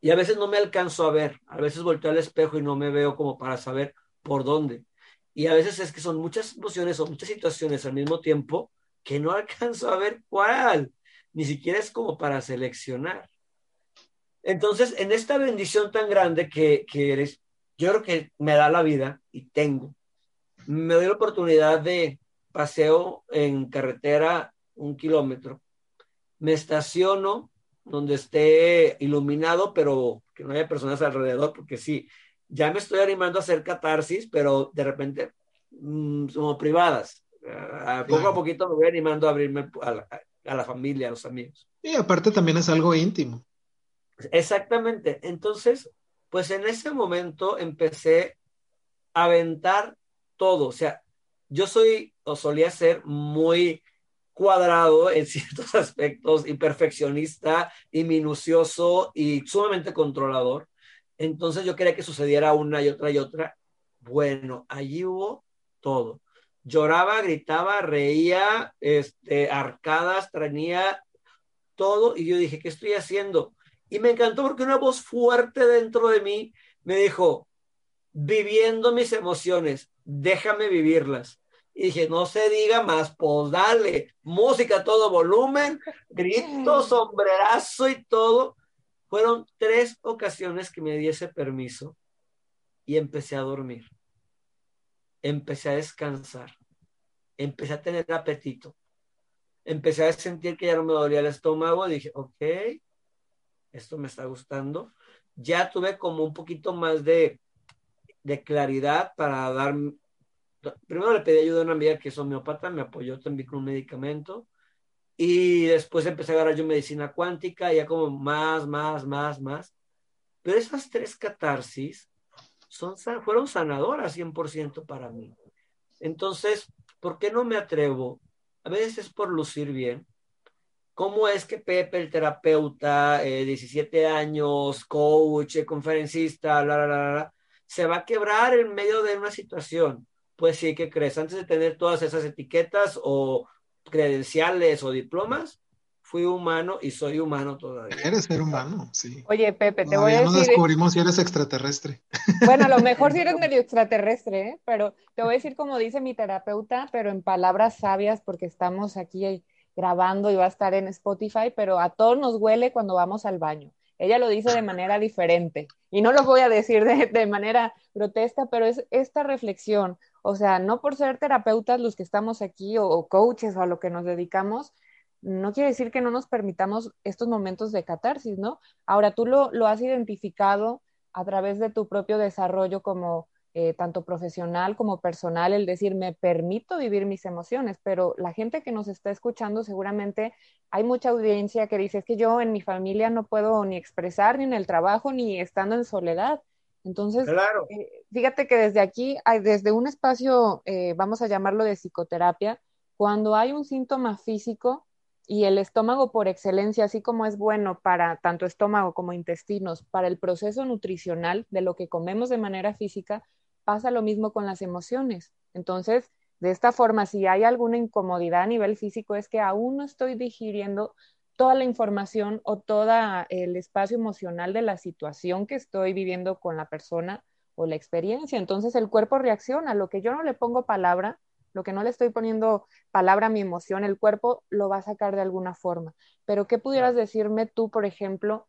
Y a veces no me alcanzo a ver, a veces volteo al espejo y no me veo como para saber por dónde. Y a veces es que son muchas emociones o muchas situaciones al mismo tiempo que no alcanzo a ver cuál, ni siquiera es como para seleccionar. Entonces, en esta bendición tan grande que, eres, yo creo que me da la vida y tengo, me doy la oportunidad de paseo en carretera un kilómetro, me estaciono donde esté iluminado, pero que no haya personas alrededor, porque sí, ya me estoy animando a hacer catarsis, pero de repente mm, como privadas. poco a poquito me voy animando a abrirme a la familia, a los amigos. Y aparte también es algo íntimo. Exactamente. Entonces, pues en ese momento empecé a aventar todo. O sea, yo soy o solía ser muy cuadrado en ciertos aspectos y perfeccionista y minucioso y sumamente controlador. Entonces yo quería que sucediera una y otra y otra. Bueno, allí hubo todo. Lloraba, gritaba, reía, este, arcadas, traía todo y yo dije, ¿qué estoy haciendo? Y me encantó porque una voz fuerte dentro de mí me dijo, viviendo mis emociones, déjame vivirlas. Y dije, no se diga más, pues dale, música a todo volumen, grito, sombrerazo y todo. Fueron tres ocasiones que me di ese permiso y empecé a dormir. Empecé a descansar. Empecé a tener apetito. Empecé a sentir que ya no me dolía el estómago. Dije, ok, esto me está gustando. Ya tuve como un poquito más de, claridad para dar... Primero le pedí ayuda a una amiga que es homeópata, me apoyó también con un medicamento. Y después empecé a agarrar yo medicina cuántica, ya como más, más, más, más. Pero esas tres catarsis son, fueron sanadoras 100% para mí. Entonces, ¿por qué no me atrevo? A veces es por lucir bien, ¿Cómo es que Pepe, el terapeuta, 17 eh, años, coach, eh, conferencista, bla, bla, bla, bla, se va a quebrar en medio de una situación? Pues sí, ¿qué crees? Antes de tener todas esas etiquetas o credenciales o diplomas, fui humano y soy humano todavía. Eres ser humano, sí. Oye, Pepe, te voy a decir. no descubrimos si eres extraterrestre. Bueno, a lo mejor si eres medio extraterrestre, ¿eh? pero te voy a decir como dice mi terapeuta, pero en palabras sabias, porque estamos aquí grabando y va a estar en Spotify, pero a todos nos huele cuando vamos al baño. Ella lo dice de manera diferente y no lo voy a decir de, manera grotesca, pero es esta reflexión, o sea, no por ser terapeutas los que estamos aquí o, coaches o a lo que nos dedicamos, no quiere decir que no nos permitamos estos momentos de catarsis, ¿no? Ahora tú lo, lo has identificado a través de tu propio desarrollo como eh, tanto profesional como personal, el decir, me permito vivir mis emociones, pero la gente que nos está escuchando seguramente hay mucha audiencia que dice, es que yo en mi familia no puedo ni expresar ni en el trabajo ni estando en soledad. Entonces, eh, fíjate que desde aquí, desde un espacio, eh, vamos a llamarlo de psicoterapia, cuando hay un síntoma físico, y el estómago por excelencia, así como es bueno para tanto estómago como intestinos, para el proceso nutricional de lo que comemos de manera física, pasa lo mismo con las emociones. Entonces, de esta forma, si hay alguna incomodidad a nivel físico, es que aún no estoy digiriendo toda la información o todo el espacio emocional de la situación que estoy viviendo con la persona o la experiencia. Entonces el cuerpo reacciona. a Lo que yo no le pongo palabra, lo que no le estoy poniendo palabra a mi emoción, el cuerpo lo va a sacar de alguna forma. Pero ¿qué pudieras decirme tú, por ejemplo,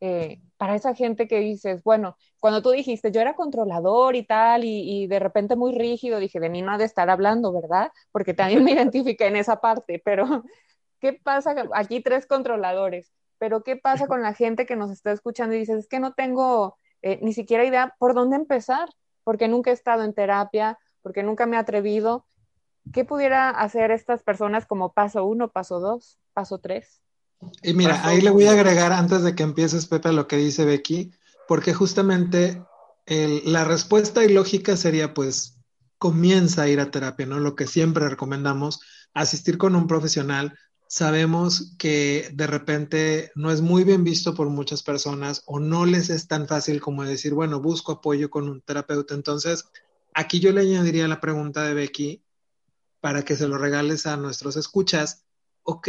eh, para esa gente que dices, bueno, cuando tú dijiste, yo era controlador y tal, y, de repente muy rígido, dije, de mí no ha de estar hablando, ¿verdad? Porque también me identifiqué en esa parte, pero ¿qué pasa? Aquí tres controladores, pero ¿qué pasa con la gente que nos está escuchando y dices, es que no tengo eh, ni siquiera idea por dónde empezar, porque nunca he estado en terapia, porque nunca me he atrevido? ¿Qué pudiera hacer estas personas como paso uno, paso dos, paso tres? Y mira, ahí le voy a agregar antes de que empieces, Pepe, lo que dice Becky, porque justamente la respuesta y lógica sería, pues, comienza a ir a terapia, ¿no? Lo que siempre recomendamos, asistir con un profesional. Sabemos que de repente no es muy bien visto por muchas personas o no les es tan fácil como decir, bueno, busco apoyo con un terapeuta. Entonces, aquí yo le añadiría la pregunta de Becky para que se lo regales a nuestros escuchas. Ok,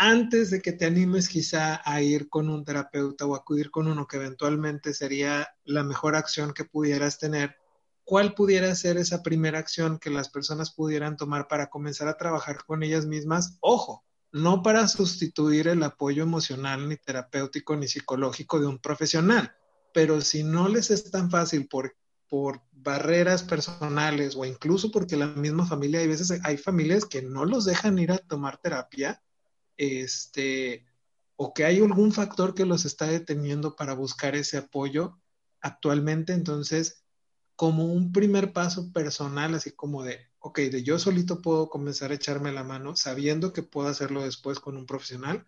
antes de que te animes quizá a ir con un terapeuta o acudir con uno que eventualmente sería la mejor acción que pudieras tener, ¿cuál pudiera ser esa primera acción que las personas pudieran tomar para comenzar a trabajar con ellas mismas? Ojo, no para sustituir el apoyo emocional, ni terapéutico, ni psicológico de un profesional, pero si no les es tan fácil por, por barreras personales o incluso porque la misma familia, hay veces hay familias que no los dejan ir a tomar terapia, este, o que hay algún factor que los está deteniendo para buscar ese apoyo actualmente. Entonces, como un primer paso personal, así como de, ok, de yo solito puedo comenzar a echarme la mano, sabiendo que puedo hacerlo después con un profesional,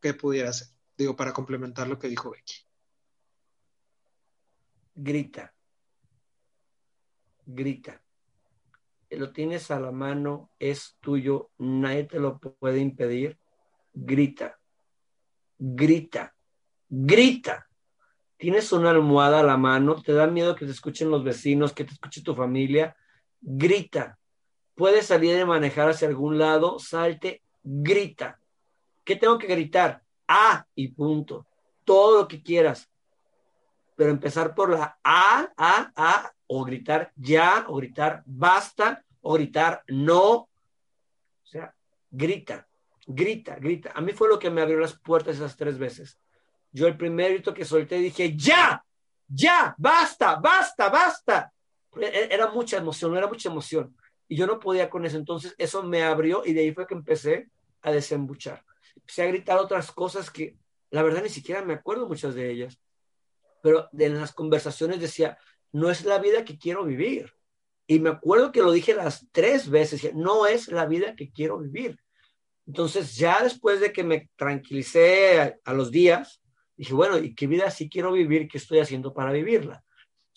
¿qué pudiera hacer? Digo, para complementar lo que dijo Becky. Grita. Grita. Lo tienes a la mano, es tuyo, nadie te lo puede impedir grita, grita, grita. Tienes una almohada a la mano, te da miedo que te escuchen los vecinos, que te escuche tu familia, grita. Puedes salir de manejar hacia algún lado, salte, grita. ¿Qué tengo que gritar? A y punto. Todo lo que quieras. Pero empezar por la A, A, A, o gritar ya, o gritar basta, o gritar no. O sea, grita grita, grita. A mí fue lo que me abrió las puertas esas tres veces. Yo el primer grito que solté dije, ya, ya, basta, basta, basta. E, e, era mucha emoción, era mucha emoción. Y yo no podía con eso. Entonces eso me abrió y de ahí fue que empecé a desembuchar. Empecé a gritar otras cosas que la verdad ni siquiera me acuerdo muchas de ellas. Pero en las conversaciones decía, no es la vida que quiero vivir. Y me acuerdo que lo dije las tres veces, no es la vida que quiero vivir. Entonces, ya después de que me tranquilicé a, los días, dije, bueno, ¿y qué vida sí quiero vivir? ¿Qué estoy haciendo para vivirla?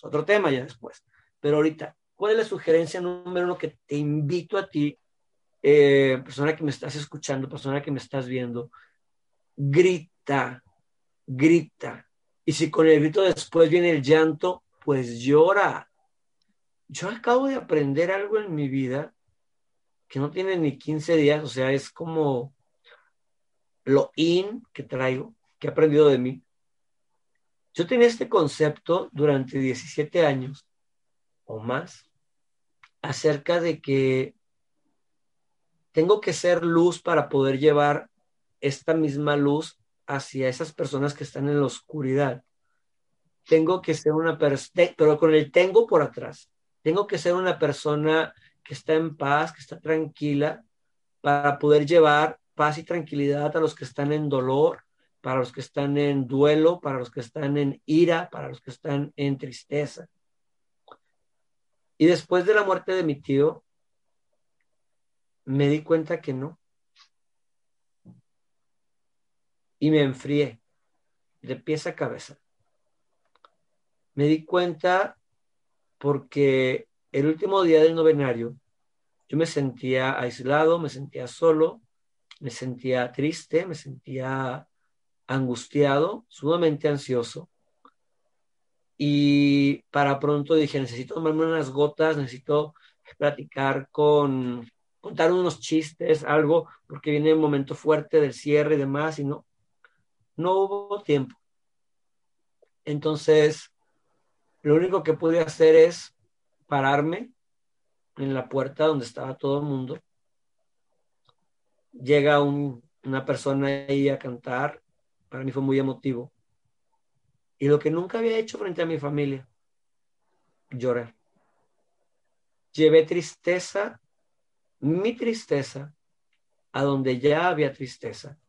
Otro tema ya después. Pero ahorita, ¿cuál es la sugerencia número uno que te invito a ti, eh, persona que me estás escuchando, persona que me estás viendo? Grita, grita. Y si con el grito después viene el llanto, pues llora. Yo acabo de aprender algo en mi vida que no tiene ni 15 días, o sea, es como lo in que traigo, que he aprendido de mí. Yo tenía este concepto durante 17 años o más acerca de que tengo que ser luz para poder llevar esta misma luz hacia esas personas que están en la oscuridad. Tengo que ser una persona, pero con el tengo por atrás. Tengo que ser una persona que está en paz, que está tranquila, para poder llevar paz y tranquilidad a los que están en dolor, para los que están en duelo, para los que están en ira, para los que están en tristeza. Y después de la muerte de mi tío, me di cuenta que no. Y me enfrié de pies a cabeza. Me di cuenta porque el último día del novenario, yo me sentía aislado, me sentía solo, me sentía triste, me sentía angustiado, sumamente ansioso. Y para pronto dije, necesito tomarme unas gotas, necesito platicar con, contar unos chistes, algo, porque viene un momento fuerte del cierre y demás, y no, no hubo tiempo. Entonces, lo único que pude hacer es pararme en la puerta donde estaba todo el mundo. Llega una persona ahí a cantar para mí fue muy emotivo. Y lo que nunca había hecho frente a mi familia, llorar. Llevé tristeza, mi tristeza, a donde ya había tristeza.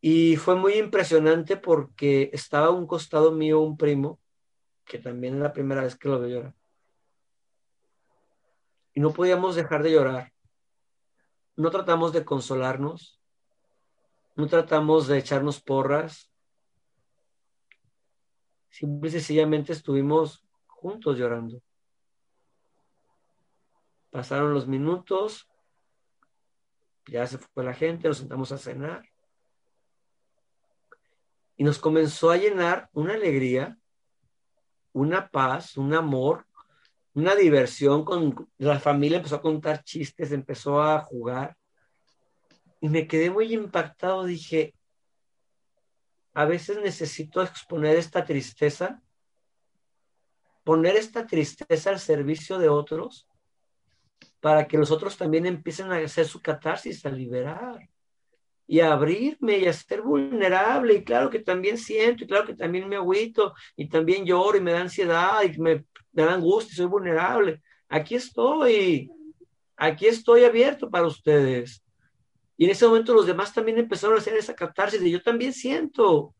Y fue muy impresionante porque estaba a un costado mío un primo, que también es la primera vez que lo veo llorar. Y no podíamos dejar de llorar. No tratamos de consolarnos, no tratamos de echarnos porras. Simple y sencillamente estuvimos juntos llorando. Pasaron los minutos, ya se fue la gente, nos sentamos a cenar y nos comenzó a llenar una alegría, una paz, un amor, una diversión con la familia, empezó a contar chistes, empezó a jugar. Y me quedé muy impactado, dije, a veces necesito exponer esta tristeza, poner esta tristeza al servicio de otros, para que los otros también empiecen a hacer su catarsis, a liberar y abrirme y a ser vulnerable. Y claro que también siento, y claro que también me agüito, y también lloro y me da ansiedad y me, da angustia y soy vulnerable. Aquí estoy, aquí estoy abierto para ustedes. Y en ese momento los demás también empezaron a hacer esa catarsis de yo también siento.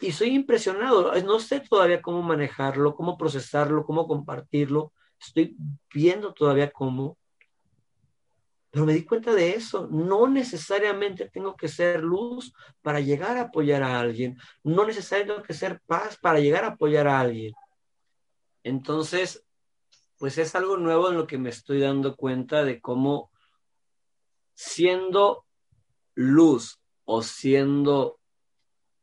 Y soy impresionado. No sé todavía cómo manejarlo, cómo procesarlo, cómo compartirlo. Estoy viendo todavía cómo. Pero me di cuenta de eso. No necesariamente tengo que ser luz para llegar a apoyar a alguien. No necesariamente tengo que ser paz para llegar a apoyar a alguien. Entonces, pues es algo nuevo en lo que me estoy dando cuenta de cómo siendo luz o siendo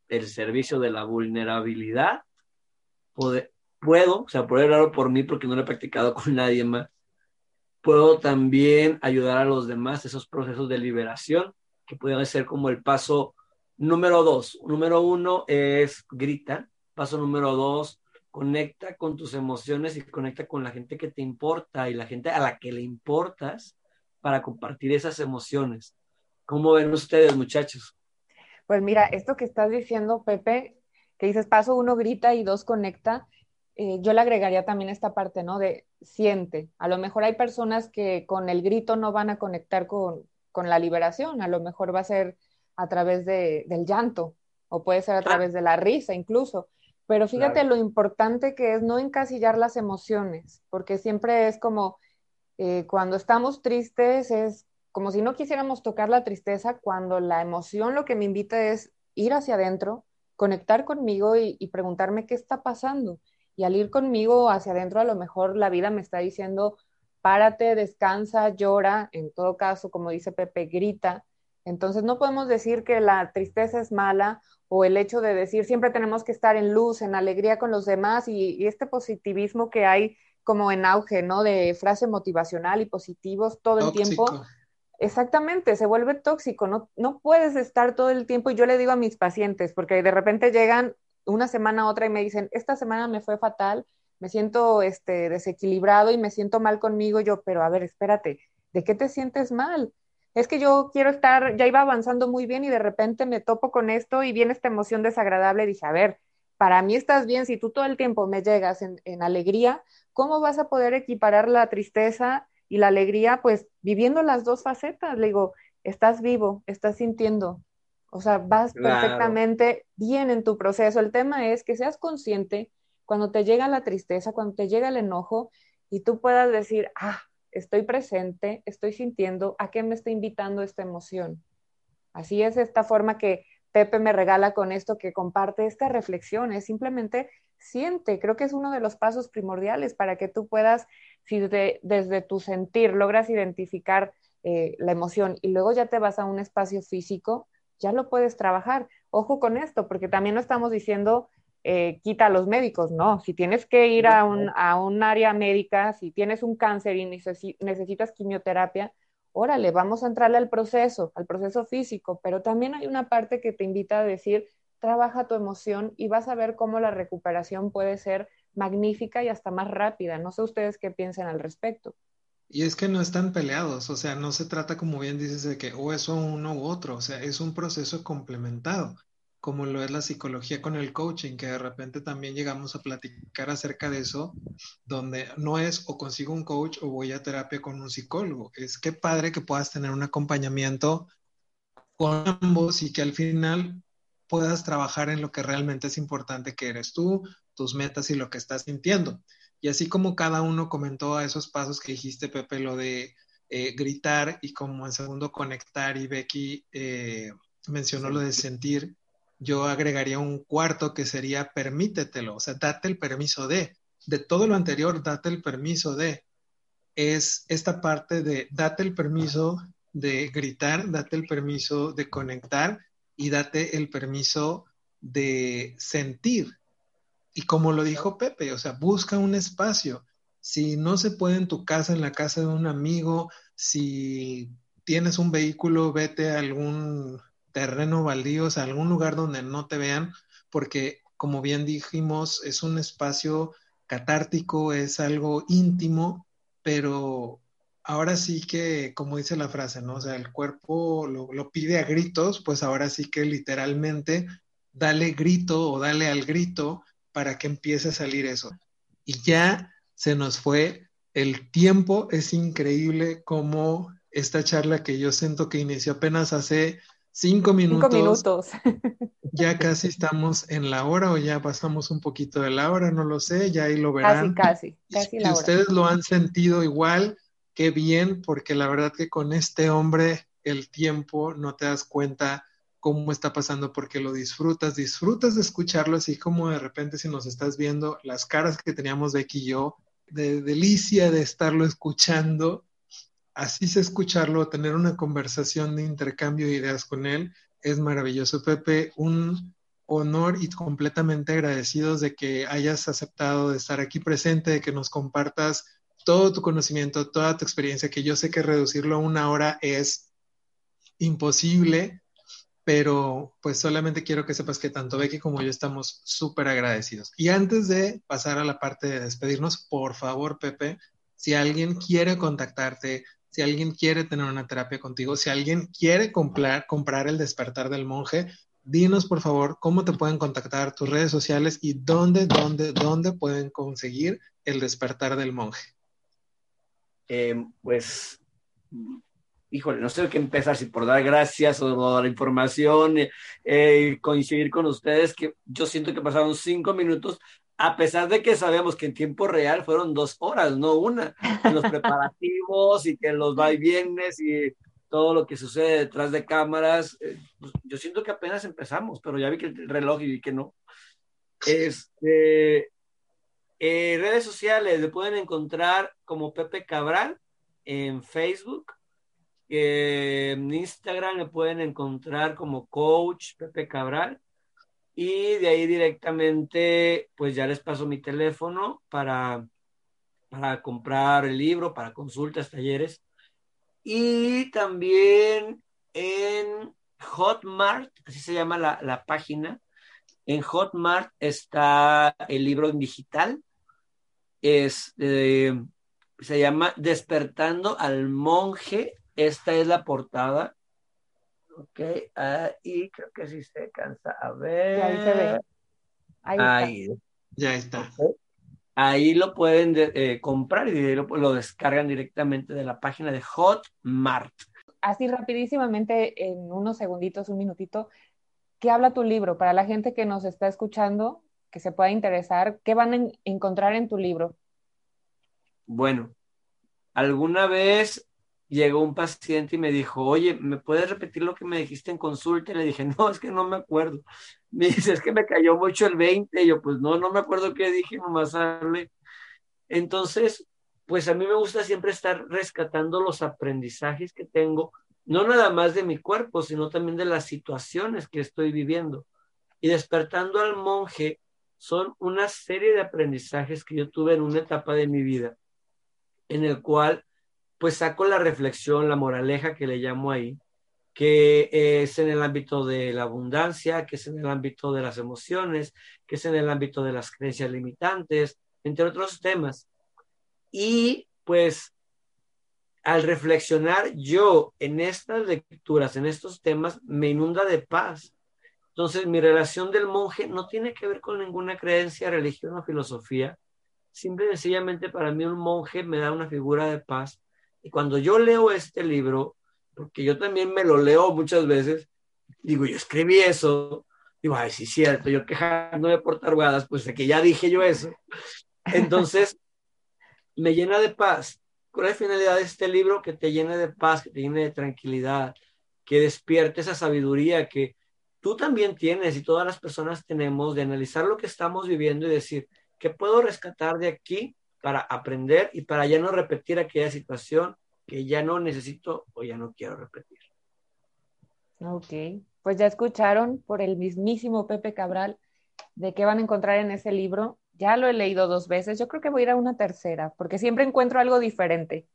el servicio de la vulnerabilidad, puedo, o sea, puedo hablar por mí porque no lo he practicado con nadie más, puedo también ayudar a los demás esos procesos de liberación que pueden ser como el paso número dos. Número uno es grita. Paso número dos, conecta con tus emociones y conecta con la gente que te importa y la gente a la que le importas para compartir esas emociones. ¿Cómo ven ustedes, muchachos? Pues mira, esto que estás diciendo, Pepe, que dices paso uno grita y dos conecta, eh, yo le agregaría también esta parte, ¿no? De siente. A lo mejor hay personas que con el grito no van a conectar con, la liberación, a lo mejor va a ser a través de, del llanto o puede ser a través de la risa incluso. Pero fíjate lo importante que es no encasillar las emociones, porque siempre es como eh, cuando estamos tristes, es como si no quisiéramos tocar la tristeza, cuando la emoción lo que me invita es ir hacia adentro, conectar conmigo y preguntarme qué está pasando y al ir conmigo hacia adentro, a lo mejor la vida me está diciendo, párate, descansa, llora, en todo caso, como dice Pepe, grita. Entonces no podemos decir que la tristeza es mala o el hecho de decir siempre tenemos que estar en luz, en alegría con los demás y, este positivismo que hay como en auge, ¿no? De frase motivacional y positivos todo el tiempo. Exactamente, se vuelve tóxico, no, no puedes estar todo el tiempo y yo le digo a mis pacientes, porque de repente llegan una semana a otra y me dicen, esta semana me fue fatal, me siento este, desequilibrado y me siento mal conmigo, yo, pero a ver, espérate, ¿de qué te sientes mal? Es que yo quiero estar, ya iba avanzando muy bien y de repente me topo con esto y viene esta emoción desagradable, dije, a ver, para mí estás bien, si tú todo el tiempo me llegas en, en alegría, ¿cómo vas a poder equiparar la tristeza y la alegría? Pues viviendo las dos facetas, le digo, estás vivo, estás sintiendo, o sea, vas perfectamente bien en tu proceso. El tema es que seas consciente cuando te llega la tristeza, cuando te llega el enojo y tú puedas decir, ah, estoy presente, estoy sintiendo, ¿a qué me está invitando esta emoción? Así es esta forma que Pepe me regala con esto, que comparte esta reflexión, es simplemente siente, creo que es uno de los pasos primordiales para que tú puedas, si desde tu sentir logras identificar eh, la emoción y luego ya te vas a un espacio físico, ya lo puedes trabajar. Ojo con esto, porque también no estamos diciendo eh, quita a los médicos, no. Si tienes que ir a un, a un área médica, si tienes un cáncer y necesitas quimioterapia, órale, vamos a entrarle al proceso, al proceso físico, pero también hay una parte que te invita a decir, trabaja tu emoción y vas a ver cómo la recuperación puede ser magnífica y hasta más rápida. No sé ustedes qué piensan al respecto. Y es que no están peleados, o sea, no se trata como bien dices de que o eso uno u otro, o sea, es un proceso complementado, como lo es la psicología con el coaching, que de repente también llegamos a platicar acerca de eso, donde no es o consigo un coach o voy a terapia con un psicólogo, es que padre que puedas tener un acompañamiento con ambos y que al final puedas trabajar en lo que realmente es importante que eres tú, tus metas y lo que estás sintiendo. Y así como cada uno comentó a esos pasos que dijiste, Pepe, lo de eh, gritar y como en segundo conectar y Becky eh, mencionó lo de sentir, yo agregaría un cuarto que sería permítetelo, o sea, date el permiso de, de todo lo anterior, date el permiso de, es esta parte de date el permiso de gritar, date el permiso de conectar y date el permiso de sentir. Y como lo dijo Pepe, o sea, busca un espacio. Si no se puede en tu casa, en la casa de un amigo, si tienes un vehículo, vete a algún terreno baldío, o sea, algún lugar donde no te vean, porque como bien dijimos, es un espacio catártico, es algo íntimo, pero ahora sí que, como dice la frase, ¿no? O sea, el cuerpo lo, lo, pide a gritos, pues ahora sí que literalmente dale grito o dale al grito para que empiece a salir eso. Y ya se nos fue el tiempo, es increíble como esta charla que yo siento que inició apenas hace cinco minutos. Cinco minutos. ya casi estamos en la hora o ya pasamos un poquito de la hora, no lo sé, ya ahí lo verán. Casi, casi, casi Si ustedes lo han sentido igual, qué bien, porque la verdad que con este hombre el tiempo no te das cuenta cómo está pasando porque lo disfrutas, disfrutas de escucharlo así como de repente si nos estás viendo las caras que teníamos Becky y yo, de delicia de estarlo escuchando, así se escucharlo, tener una conversación de intercambio de ideas con él, es maravilloso. Pepe, un honor y completamente agradecidos de que hayas aceptado de estar aquí presente, de que nos compartas todo tu conocimiento, toda tu experiencia, que yo sé que reducirlo a una hora es imposible, pero pues solamente quiero que sepas que tanto Becky como yo estamos súper agradecidos. Y antes de pasar a la parte de despedirnos, por favor, Pepe, si alguien quiere contactarte, si alguien quiere tener una terapia contigo, si alguien quiere comprar, comprar el despertar del monje, dinos por favor cómo te pueden contactar tus redes sociales y dónde, dónde, dónde pueden conseguir el despertar del monje. Eh, pues híjole, no sé qué empezar, si por dar gracias o dar información, eh, coincidir con ustedes, que yo siento que pasaron cinco minutos, a pesar de que sabemos que en tiempo real fueron dos horas, no una, los preparativos y que los va y vienes y todo lo que sucede detrás de cámaras, eh, pues yo siento que apenas empezamos, pero ya vi que el reloj y vi que no. Este, eh, redes sociales, le pueden encontrar como Pepe Cabral en Facebook, en Instagram me pueden encontrar como coach Pepe Cabral y de ahí directamente pues ya les paso mi teléfono para, para comprar el libro, para consultas, talleres. Y también en Hotmart, así se llama la, la página, en Hotmart está el libro en digital. Es, eh, se llama Despertando al monje esta es la portada. Ok, ahí creo que sí se cansa. A ver. Ahí se ve. Ahí, Ya está. Ahí lo pueden eh, comprar y lo, lo, descargan directamente de la página de Hotmart. Así rapidísimamente, en unos segunditos, un minutito, ¿qué habla tu libro? Para la gente que nos está escuchando, que se pueda interesar, ¿qué van a encontrar en tu libro? Bueno, alguna vez llegó un paciente y me dijo, oye, ¿me puedes repetir lo que me dijiste en consulta? Y le dije, no, es que no me acuerdo. Me dice, es que me cayó mucho el 20. Y yo, pues no, no me acuerdo qué dije, nomás hablé. Entonces, pues a mí me gusta siempre estar rescatando los aprendizajes que tengo, no nada más de mi cuerpo, sino también de las situaciones que estoy viviendo. Y despertando al monje son una serie de aprendizajes que yo tuve en una etapa de mi vida, en el cual pues saco la reflexión, la moraleja que le llamo ahí, que es en el ámbito de la abundancia, que es en el ámbito de las emociones, que es en el ámbito de las creencias limitantes, entre otros temas. Y pues al reflexionar yo en estas lecturas, en estos temas, me inunda de paz. Entonces, mi relación del monje no tiene que ver con ninguna creencia, religión o filosofía. Simple y sencillamente para mí un monje me da una figura de paz. Y cuando yo leo este libro, porque yo también me lo leo muchas veces, digo, yo escribí eso, digo, ay, sí, cierto, yo quejándome por tarugadas, pues de que ya dije yo eso. Entonces, me llena de paz. ¿Cuál es la finalidad de este libro? Que te llene de paz, que te llene de tranquilidad, que despierte esa sabiduría que tú también tienes y todas las personas tenemos de analizar lo que estamos viviendo y decir, ¿qué puedo rescatar de aquí para aprender y para ya no repetir aquella situación que ya no necesito o ya no quiero repetir? Ok, pues ya escucharon por el mismísimo Pepe Cabral de qué van a encontrar en ese libro. Ya lo he leído dos veces, yo creo que voy a ir a una tercera, porque siempre encuentro algo diferente.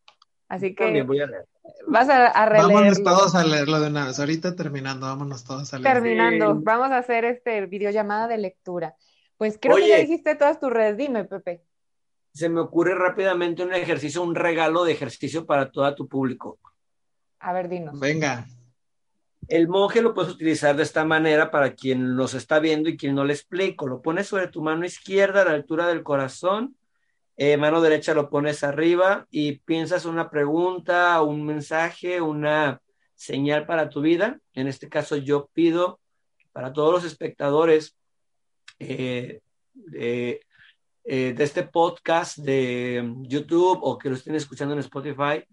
Así que voy a leer. vas a, a releerlo. Vámonos todos a leerlo de una vez. Ahorita terminando, vámonos todos a leerlo. Terminando, vamos a hacer este videollamada de lectura. Pues creo que ya dijiste todas tus redes. Dime, Pepe. Se me ocurre rápidamente un ejercicio, un regalo de ejercicio para todo tu público. A ver, dinos. Venga, El monje lo puedes utilizar de esta manera para quien nos está viendo y quien no le explico. Lo pones sobre tu mano izquierda a la altura del corazón, eh, mano derecha lo pones arriba y piensas una pregunta, un mensaje, una señal para tu vida. En este caso yo pido para todos los espectadores eh, de, eh, de este podcast de YouTube o que lo estén escuchando en Spotify,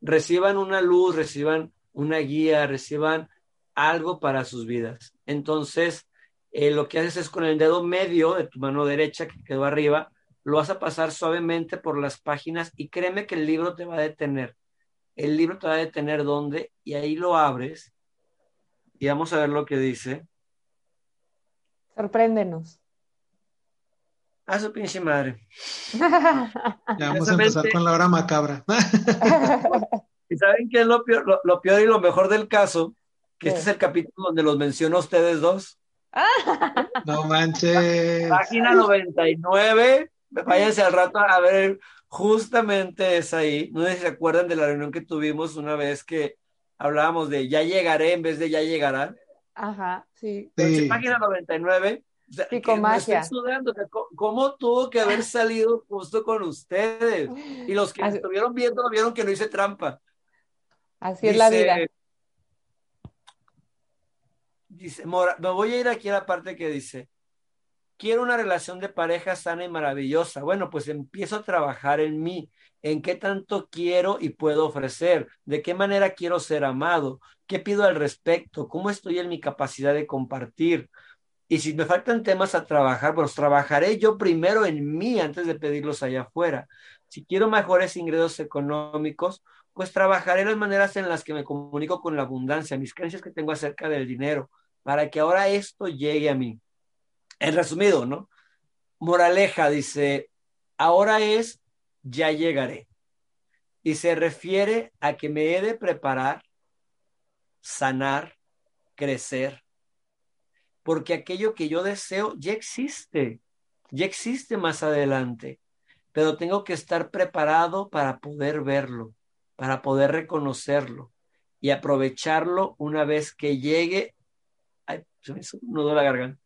reciban una luz, reciban una guía, reciban algo para sus vidas. Entonces, eh, lo que haces es con el dedo medio de tu mano derecha que quedó arriba, lo vas a pasar suavemente por las páginas y créeme que el libro te va a detener. El libro te va a detener donde y ahí lo abres y vamos a ver lo que dice. Sorpréndenos. A su pinche madre. ya vamos a empezar con la hora macabra. ¿Y saben qué es lo peor, lo, lo peor y lo mejor del caso? Que ¿Qué? este es el capítulo donde los menciono a ustedes dos. no manches. Página 99. Váyanse al rato a ver. Justamente es ahí. No sé si se acuerdan de la reunión que tuvimos una vez que hablábamos de ya llegaré en vez de ya llegará. Ajá, sí. Entonces, Sí. página 99. Psicomagia. me sudando, ¿Cómo tuvo que haber salido justo con ustedes? Y los que Así- estuvieron viendo vieron que no hice trampa. Así es la vida. Dice, Mora, me voy a ir aquí a la parte que dice, quiero una relación de pareja sana y maravillosa. Bueno, pues empiezo a trabajar en mí, en qué tanto quiero y puedo ofrecer, de qué manera quiero ser amado, qué pido al respecto, cómo estoy en mi capacidad de compartir. Y si me faltan temas a trabajar, pues trabajaré yo primero en mí antes de pedirlos allá afuera. Si quiero mejores ingresos económicos, pues trabajaré las maneras en las que me comunico con la abundancia, mis creencias que tengo acerca del dinero, para que ahora esto llegue a mí. En resumido, ¿no? Moraleja dice, ahora es, ya llegaré. Y se refiere a que me he de preparar, sanar, crecer, porque aquello que yo deseo ya existe, ya existe más adelante, pero tengo que estar preparado para poder verlo, para poder reconocerlo y aprovecharlo una vez que llegue. Ay, se me hizo un nudo la garganta.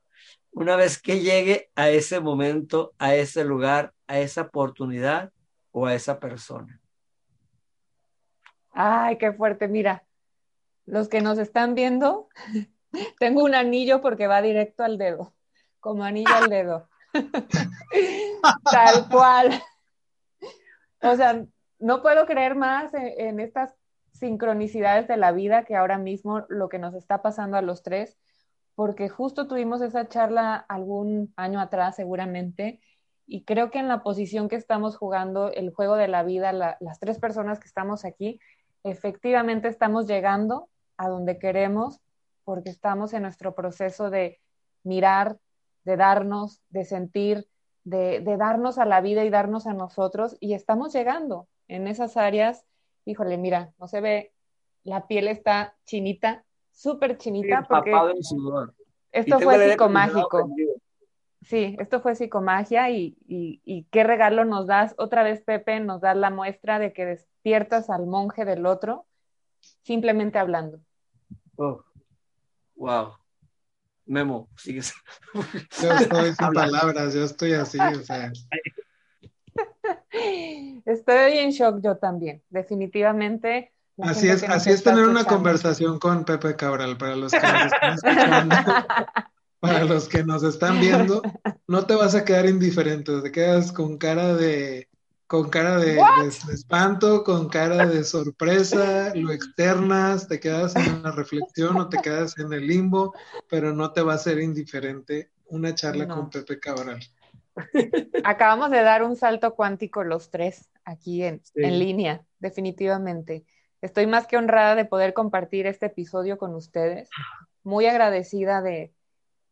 Una vez que llegue a ese momento, a ese lugar, a esa oportunidad o a esa persona. Ay, qué fuerte. Mira, los que nos están viendo, tengo un anillo porque va directo al dedo, como anillo al dedo. Tal cual. O sea, no puedo creer más en, estas sincronicidades de la vida que ahora mismo lo que nos está pasando a los tres, porque justo tuvimos esa charla algún año atrás seguramente, y creo que en la posición que estamos jugando, el juego de la vida, la- las tres personas que estamos aquí, efectivamente estamos llegando a donde queremos porque estamos en nuestro proceso de mirar, de darnos, de sentir, de, de darnos a la vida y darnos a nosotros y estamos llegando en esas áreas. Híjole, mira, no se ve, la piel está chinita, súper chinita porque Empapado en sudor. Esto fue psicomágico. Sí, esto fue psicomagia y, y, qué regalo nos das. Otra vez, Pepe, nos das la muestra de que despiertas al monje del otro simplemente hablando. Oh, wow. Memo, sigues. Yo estoy sin palabras, yo estoy así, o sea. Estoy en shock yo también, definitivamente. Así es, así es tener una conversación con Pepe Cabral para los que nos están escuchando. para los que nos están viendo, no te vas a quedar indiferente, te quedas con cara de con cara de, espanto, con cara de sorpresa, lo externas, te quedas en una reflexión o te quedas en el limbo, pero no te va a ser indiferente una charla con Pepe Cabral. Acabamos de dar un salto cuántico los tres aquí en, en línea, definitivamente. Estoy más que honrada de poder compartir este episodio con ustedes. Muy agradecida de,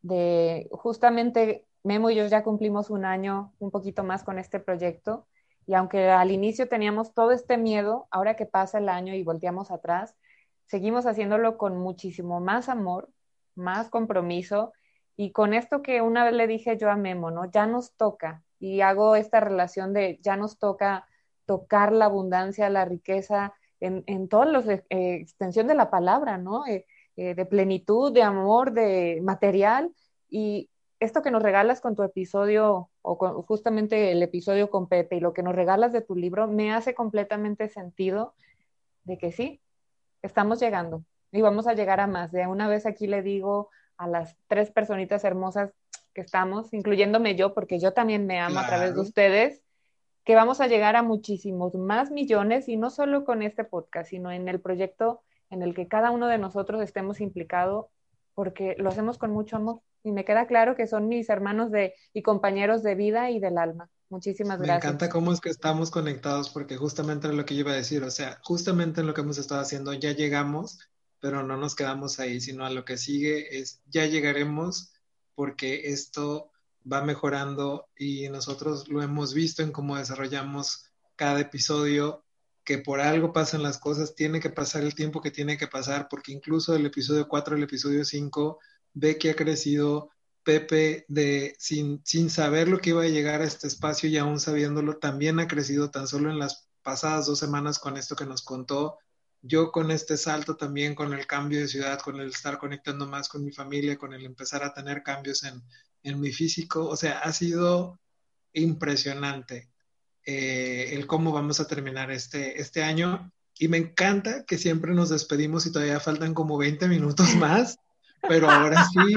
de justamente Memo y yo ya cumplimos un año, un poquito más con este proyecto. Y aunque al inicio teníamos todo este miedo, ahora que pasa el año y volteamos atrás, seguimos haciéndolo con muchísimo más amor, más compromiso y con esto que una vez le dije yo a Memo, ¿no? Ya nos toca y hago esta relación de ya nos toca tocar la abundancia, la riqueza en, en toda la eh, extensión de la palabra, ¿no? Eh, eh, de plenitud, de amor, de material y esto que nos regalas con tu episodio o justamente el episodio con Pepe y lo que nos regalas de tu libro me hace completamente sentido de que sí, estamos llegando y vamos a llegar a más. De una vez aquí le digo a las tres personitas hermosas que estamos, incluyéndome yo, porque yo también me amo a través de ustedes, que vamos a llegar a muchísimos más millones y no solo con este podcast, sino en el proyecto en el que cada uno de nosotros estemos implicado porque lo hacemos con mucho amor y me queda claro que son mis hermanos de, y compañeros de vida y del alma. Muchísimas gracias. Me encanta cómo es que estamos conectados porque justamente lo que yo iba a decir, o sea, justamente en lo que hemos estado haciendo ya llegamos, pero no nos quedamos ahí, sino a lo que sigue es ya llegaremos porque esto va mejorando y nosotros lo hemos visto en cómo desarrollamos cada episodio, que por algo pasan las cosas, tiene que pasar el tiempo que tiene que pasar, porque incluso del episodio 4 al episodio 5 ve que ha crecido Pepe de sin, sin saber lo que iba a llegar a este espacio y aún sabiéndolo, también ha crecido tan solo en las pasadas dos semanas con esto que nos contó. Yo con este salto también, con el cambio de ciudad, con el estar conectando más con mi familia, con el empezar a tener cambios en, en mi físico, o sea, ha sido impresionante eh, el cómo vamos a terminar este, este año. Y me encanta que siempre nos despedimos y todavía faltan como 20 minutos más pero ahora sí,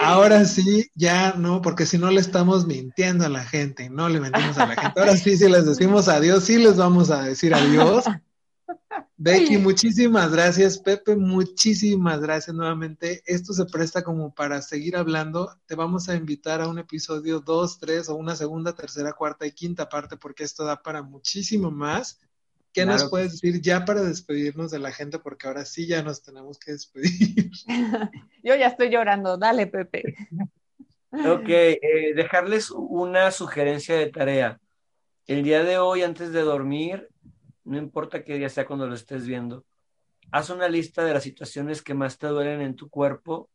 ahora sí, ya no, porque si no le estamos mintiendo a la gente, no le mentimos a la gente. Ahora sí, si les decimos adiós, sí les vamos a decir adiós. Becky, muchísimas gracias. Pepe, muchísimas gracias nuevamente. Esto se presta como para seguir hablando. Te vamos a invitar a un episodio 2, 3 o una segunda, tercera, cuarta y quinta parte porque esto da para muchísimo más. ¿Qué nos puedes decir ya para despedirnos de la gente? Porque ahora sí ya nos tenemos que despedir. Yo ya estoy llorando, dale, Pepe. Ok, eh, dejarles una sugerencia de tarea. El día de hoy, antes de dormir, no importa qué día sea cuando lo estés viendo, haz una lista de las situaciones que más te duelen en tu cuerpo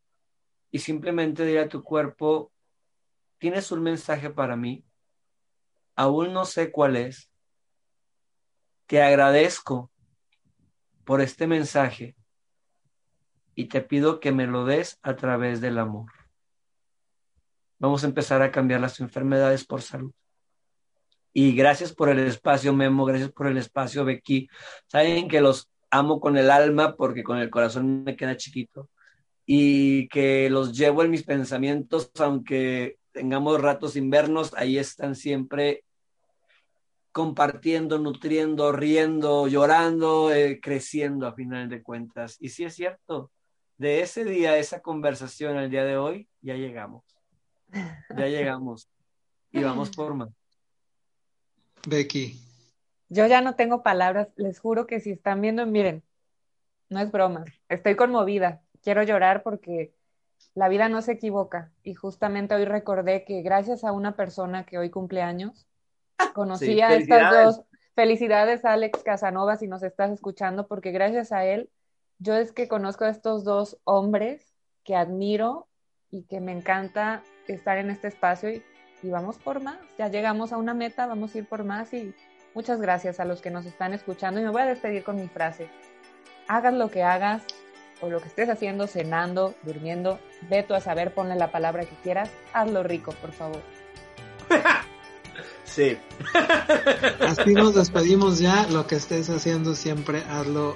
y simplemente dile a tu cuerpo, tienes un mensaje para mí, aún no sé cuál es, te agradezco por este mensaje y te pido que me lo des a través del amor. Vamos a empezar a cambiar las enfermedades por salud. Y gracias por el espacio, Memo, gracias por el espacio, Becky. Saben que los amo con el alma porque con el corazón me queda chiquito y que los llevo en mis pensamientos, aunque tengamos ratos sin vernos, ahí están siempre compartiendo, nutriendo, riendo, llorando, eh, creciendo a final de cuentas. Y sí es cierto, de ese día, esa conversación al día de hoy, ya llegamos. Ya llegamos. Y vamos por más. Becky. Yo ya no tengo palabras, les juro que si están viendo, miren, no es broma, estoy conmovida, quiero llorar porque la vida no se equivoca y justamente hoy recordé que gracias a una persona que hoy cumple años, Conocí a estas dos. Felicidades, Alex Casanova, si nos estás escuchando, porque gracias a él, yo es que conozco a estos dos hombres que admiro y que me encanta estar en este espacio y, y vamos por más. Ya llegamos a una meta, vamos a ir por más y muchas gracias a los que nos están escuchando y me voy a despedir con mi frase. Hagas lo que hagas o lo que estés haciendo, cenando, durmiendo, ve tú a saber, ponle la palabra que quieras, hazlo rico, por favor. Sí. Así nos despedimos ya. Lo que estés haciendo siempre hazlo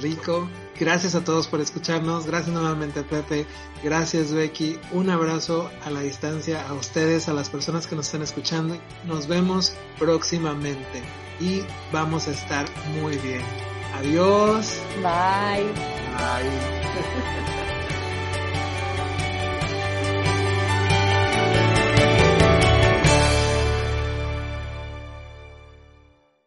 rico. Gracias a todos por escucharnos. Gracias nuevamente Pepe. Gracias Becky. Un abrazo a la distancia a ustedes, a las personas que nos están escuchando. Nos vemos próximamente y vamos a estar muy bien. Adiós. Bye. Bye.